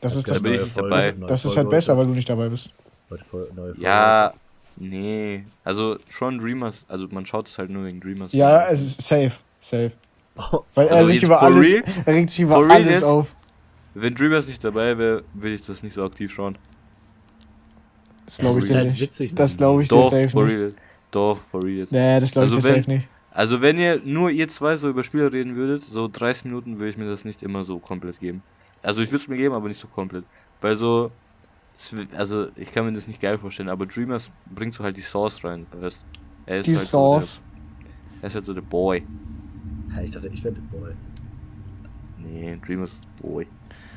Das ist Da das, bin ich nicht Folge, dabei. das ist halt besser, weil du nicht dabei bist. Ja, nee. Also schon Dreamers, also man schaut es halt nur wegen Dreamers. Ja, es ist safe. Safe. Weil er Also sich über alles, real? er regt sich über For alles jetzt? auf. Wenn Dreamers nicht dabei wäre, würde ich das nicht so aktiv schauen. Das glaube ich ist dir halt nicht. witzig, Das glaube ich dir Doch, safe for nicht. real. Doch, for real. jetzt. Nee, das glaube ich Also wenn- safe nicht. Also wenn ihr nur ihr zwei so über Spiele reden würdet, so 30 Minuten würde ich mir das nicht immer so komplett geben. Also ich würde es mir geben, aber nicht so komplett. Weil so, also ich kann mir das nicht geil vorstellen, aber Dreamers bringt so halt die Sauce rein, weißt Er ist Die halt Sauce. So der, er ist halt so der Boy. Ja, ich dachte, ich werde Boy. Nee, Dreamers ist Boy.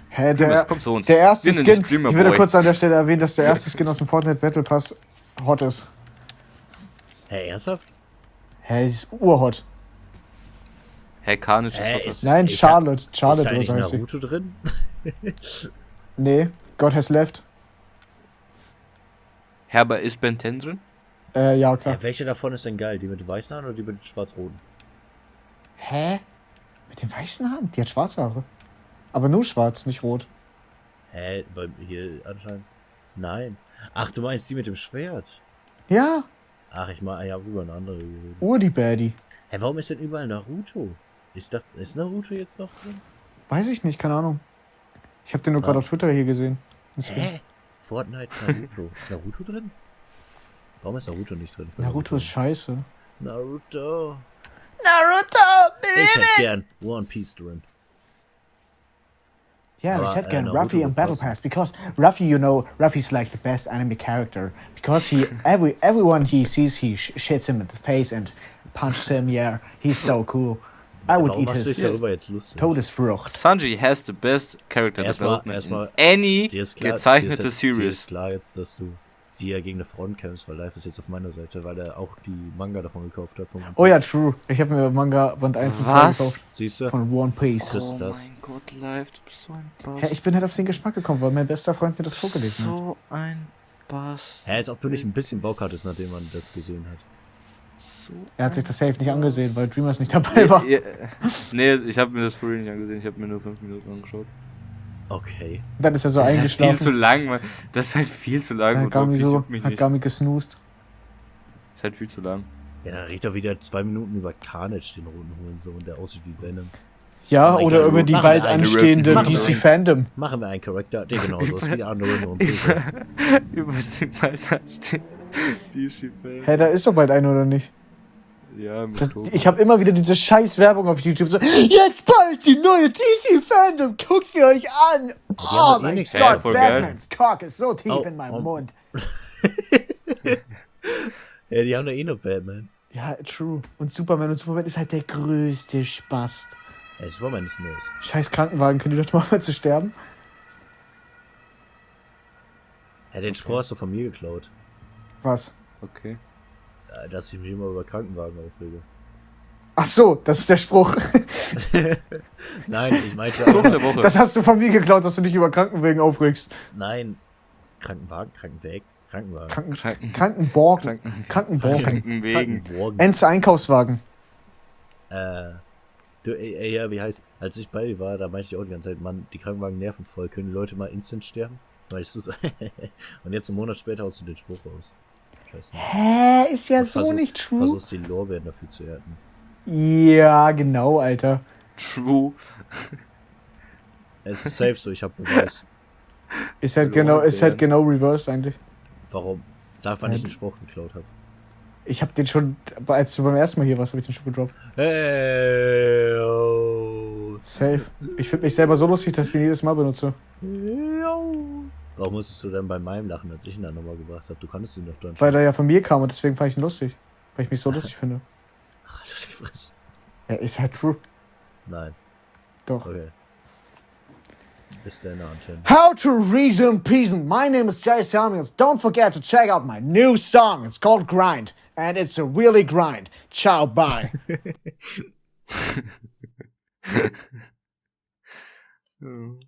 Hä, Dreamers der, kommt zu uns. der erste Skin, ich würde kurz an der Stelle erwähnen, dass der erste Skin aus dem Fortnite Battle Pass hot ist. Hä, ernsthaft? Hä, ist urhot. Hey, Carnage Hä, ist ist- Nein, Ich Charlotte. ist Charlotte, da oder nicht. Naruto drin? Nee, God has left. Herber ist Ben 10 drin? Äh, ja, klar. Ja, welche davon ist denn geil? Die mit weißen Haaren oder die mit schwarz-roten? Hä? Mit den weißen Haaren? Die hat schwarze Haare. Aber nur schwarz, nicht rot. Hä? Bei, hier anscheinend. Nein. Ach, du meinst die mit dem Schwert? Ja, Ach, ich meine, ich habe über eine andere geredet. Ur die Baddie. Hä, warum ist denn überall Naruto? Ist, das, ist Naruto jetzt noch drin? Weiß ich nicht, keine Ahnung. Ich habe den nur gerade auf Twitter hier gesehen. Deswegen- Hä? Fortnite Naruto. ist Naruto drin? Warum ist Naruto nicht drin? Naruto ist scheiße. Naruto. Naruto! Ich hätte gern One Piece drin. Yeah, Aber, ich hätte äh, gern Ruffy in wird Battle. Pass because Ruffy, you know, Ruffy's like the best anime character because he every everyone he sees he sh shits him in the face and punches him. Yeah, he's so cool. I would eat machst du dich his darüber jetzt lustig? Todesfrucht. Sanji has the best character Erstmal- development erstmal- in any klar, gezeichnete ist jetzt, Dir Series. ist klar jetzt, dass du dir gegen eine Front kämpfst, weil Live ist jetzt auf meiner Seite, weil er auch die Manga davon gekauft hat. Oh ja, true. Ich habe mir Manga Band 1 und 2 Was? gekauft Siehst du? von One Piece. Das- oh das. mein Gott, live, du bist so ein Bass. Ja, ich bin halt auf den Geschmack gekommen, weil mein bester Freund mir das vorgelesen hat. So ein Bass. Hä, als ob du nicht ein bisschen Bock hattest, nachdem man das gesehen hat. So Er hat sich das safe nicht angesehen, weil Dreamers nicht dabei war. Ja, nee, ich habe mir das vorhin nicht angesehen, ich habe mir nur 5 Minuten angeschaut. Okay. Und dann ist er so Das ist halt viel zu eingeschlafen. lang, Mann. Das ist halt viel zu lang. Hat und Gami so, hat nicht. Gami gesnoost. ist halt viel zu lang. Ja, dann red doch wieder zwei Minuten über Carnage, den roten Hurensohn, der aussieht wie Venom. Ja, oder über die bald anstehende Rip- machen wir DC Fandom. Machen wir einen Charakter, der genauso ist wie die anderen und. Über den bald anstehen. Die Fan. Hä, da ist doch bald eine, oder nicht? Ja, im Das, ich habe immer wieder diese scheiß Werbung auf YouTube so, jetzt bald die neue DC Fandom, guckt sie euch an. Oh eh mein Gott. Voll geil. Batmans Cock ist so tief Oh, in meinem oh. Mund. Ja, die haben doch eh noch Batman. Ja, true. Und Superman und Superman ist halt der größte Spast. Ey, Superman ist nice. Scheiß Krankenwagen, könnt ihr doch mal zu sterben? Ja, den Spruch hast du von mir geklaut. Was? Okay. Äh, Dass ich mich immer über Krankenwagen aufrege. Ach so, das ist der Spruch. Nein, ich meinte auch. Das hast du von mir geklaut, dass du dich über Krankenwagen aufregst. Nein. Krankenwagen, Krankenweg, Krankenwagen. Kranken Kranken- Krankenwagen. Kranken- Krankenwagen. Krankenwegen. Krankenwagen. Enze Einkaufswagen. Äh, du, ey, ey, ja, wie heißt, als ich bei dir war, da meinte ich auch die ganze Zeit, Mann, die Krankenwagen nerven voll, können die Leute mal instant sterben? Weißt du so? Und jetzt einen Monat später haust du den Spruch raus. Scheiße. Hä, ist ja Und so versuchst- nicht true. Versuchst die Lorbeeren dafür zu ernten. Ja, genau, Alter. True. Es ist safe so, ich hab Beweis. Ist halt genau, ist halt genau reversed eigentlich. Warum? Sag, wann ich einen Spruch geklaut habe. Ich hab den schon, als du beim ersten Mal hier warst, habe ich den schon gedroppt. Hey, oh. Safe. Ich finde mich selber so lustig, dass ich den jedes Mal benutze. Warum musstest du denn bei meinem lachen, als ich ihn dann nochmal gebracht habe? Du kanntest ihn doch dann. Weil er ja von mir kam und deswegen fand ich ihn lustig. Weil ich mich so lustig finde. Ach, du die Fresse. Ja, ist halt true. Nein, Doch. okay. Bis dann, Anton. How to reason peason. My name is Jay Samuels. Don't forget to check out my new song. It's called Grind. And it's a really grind. Ciao, bye. Ja.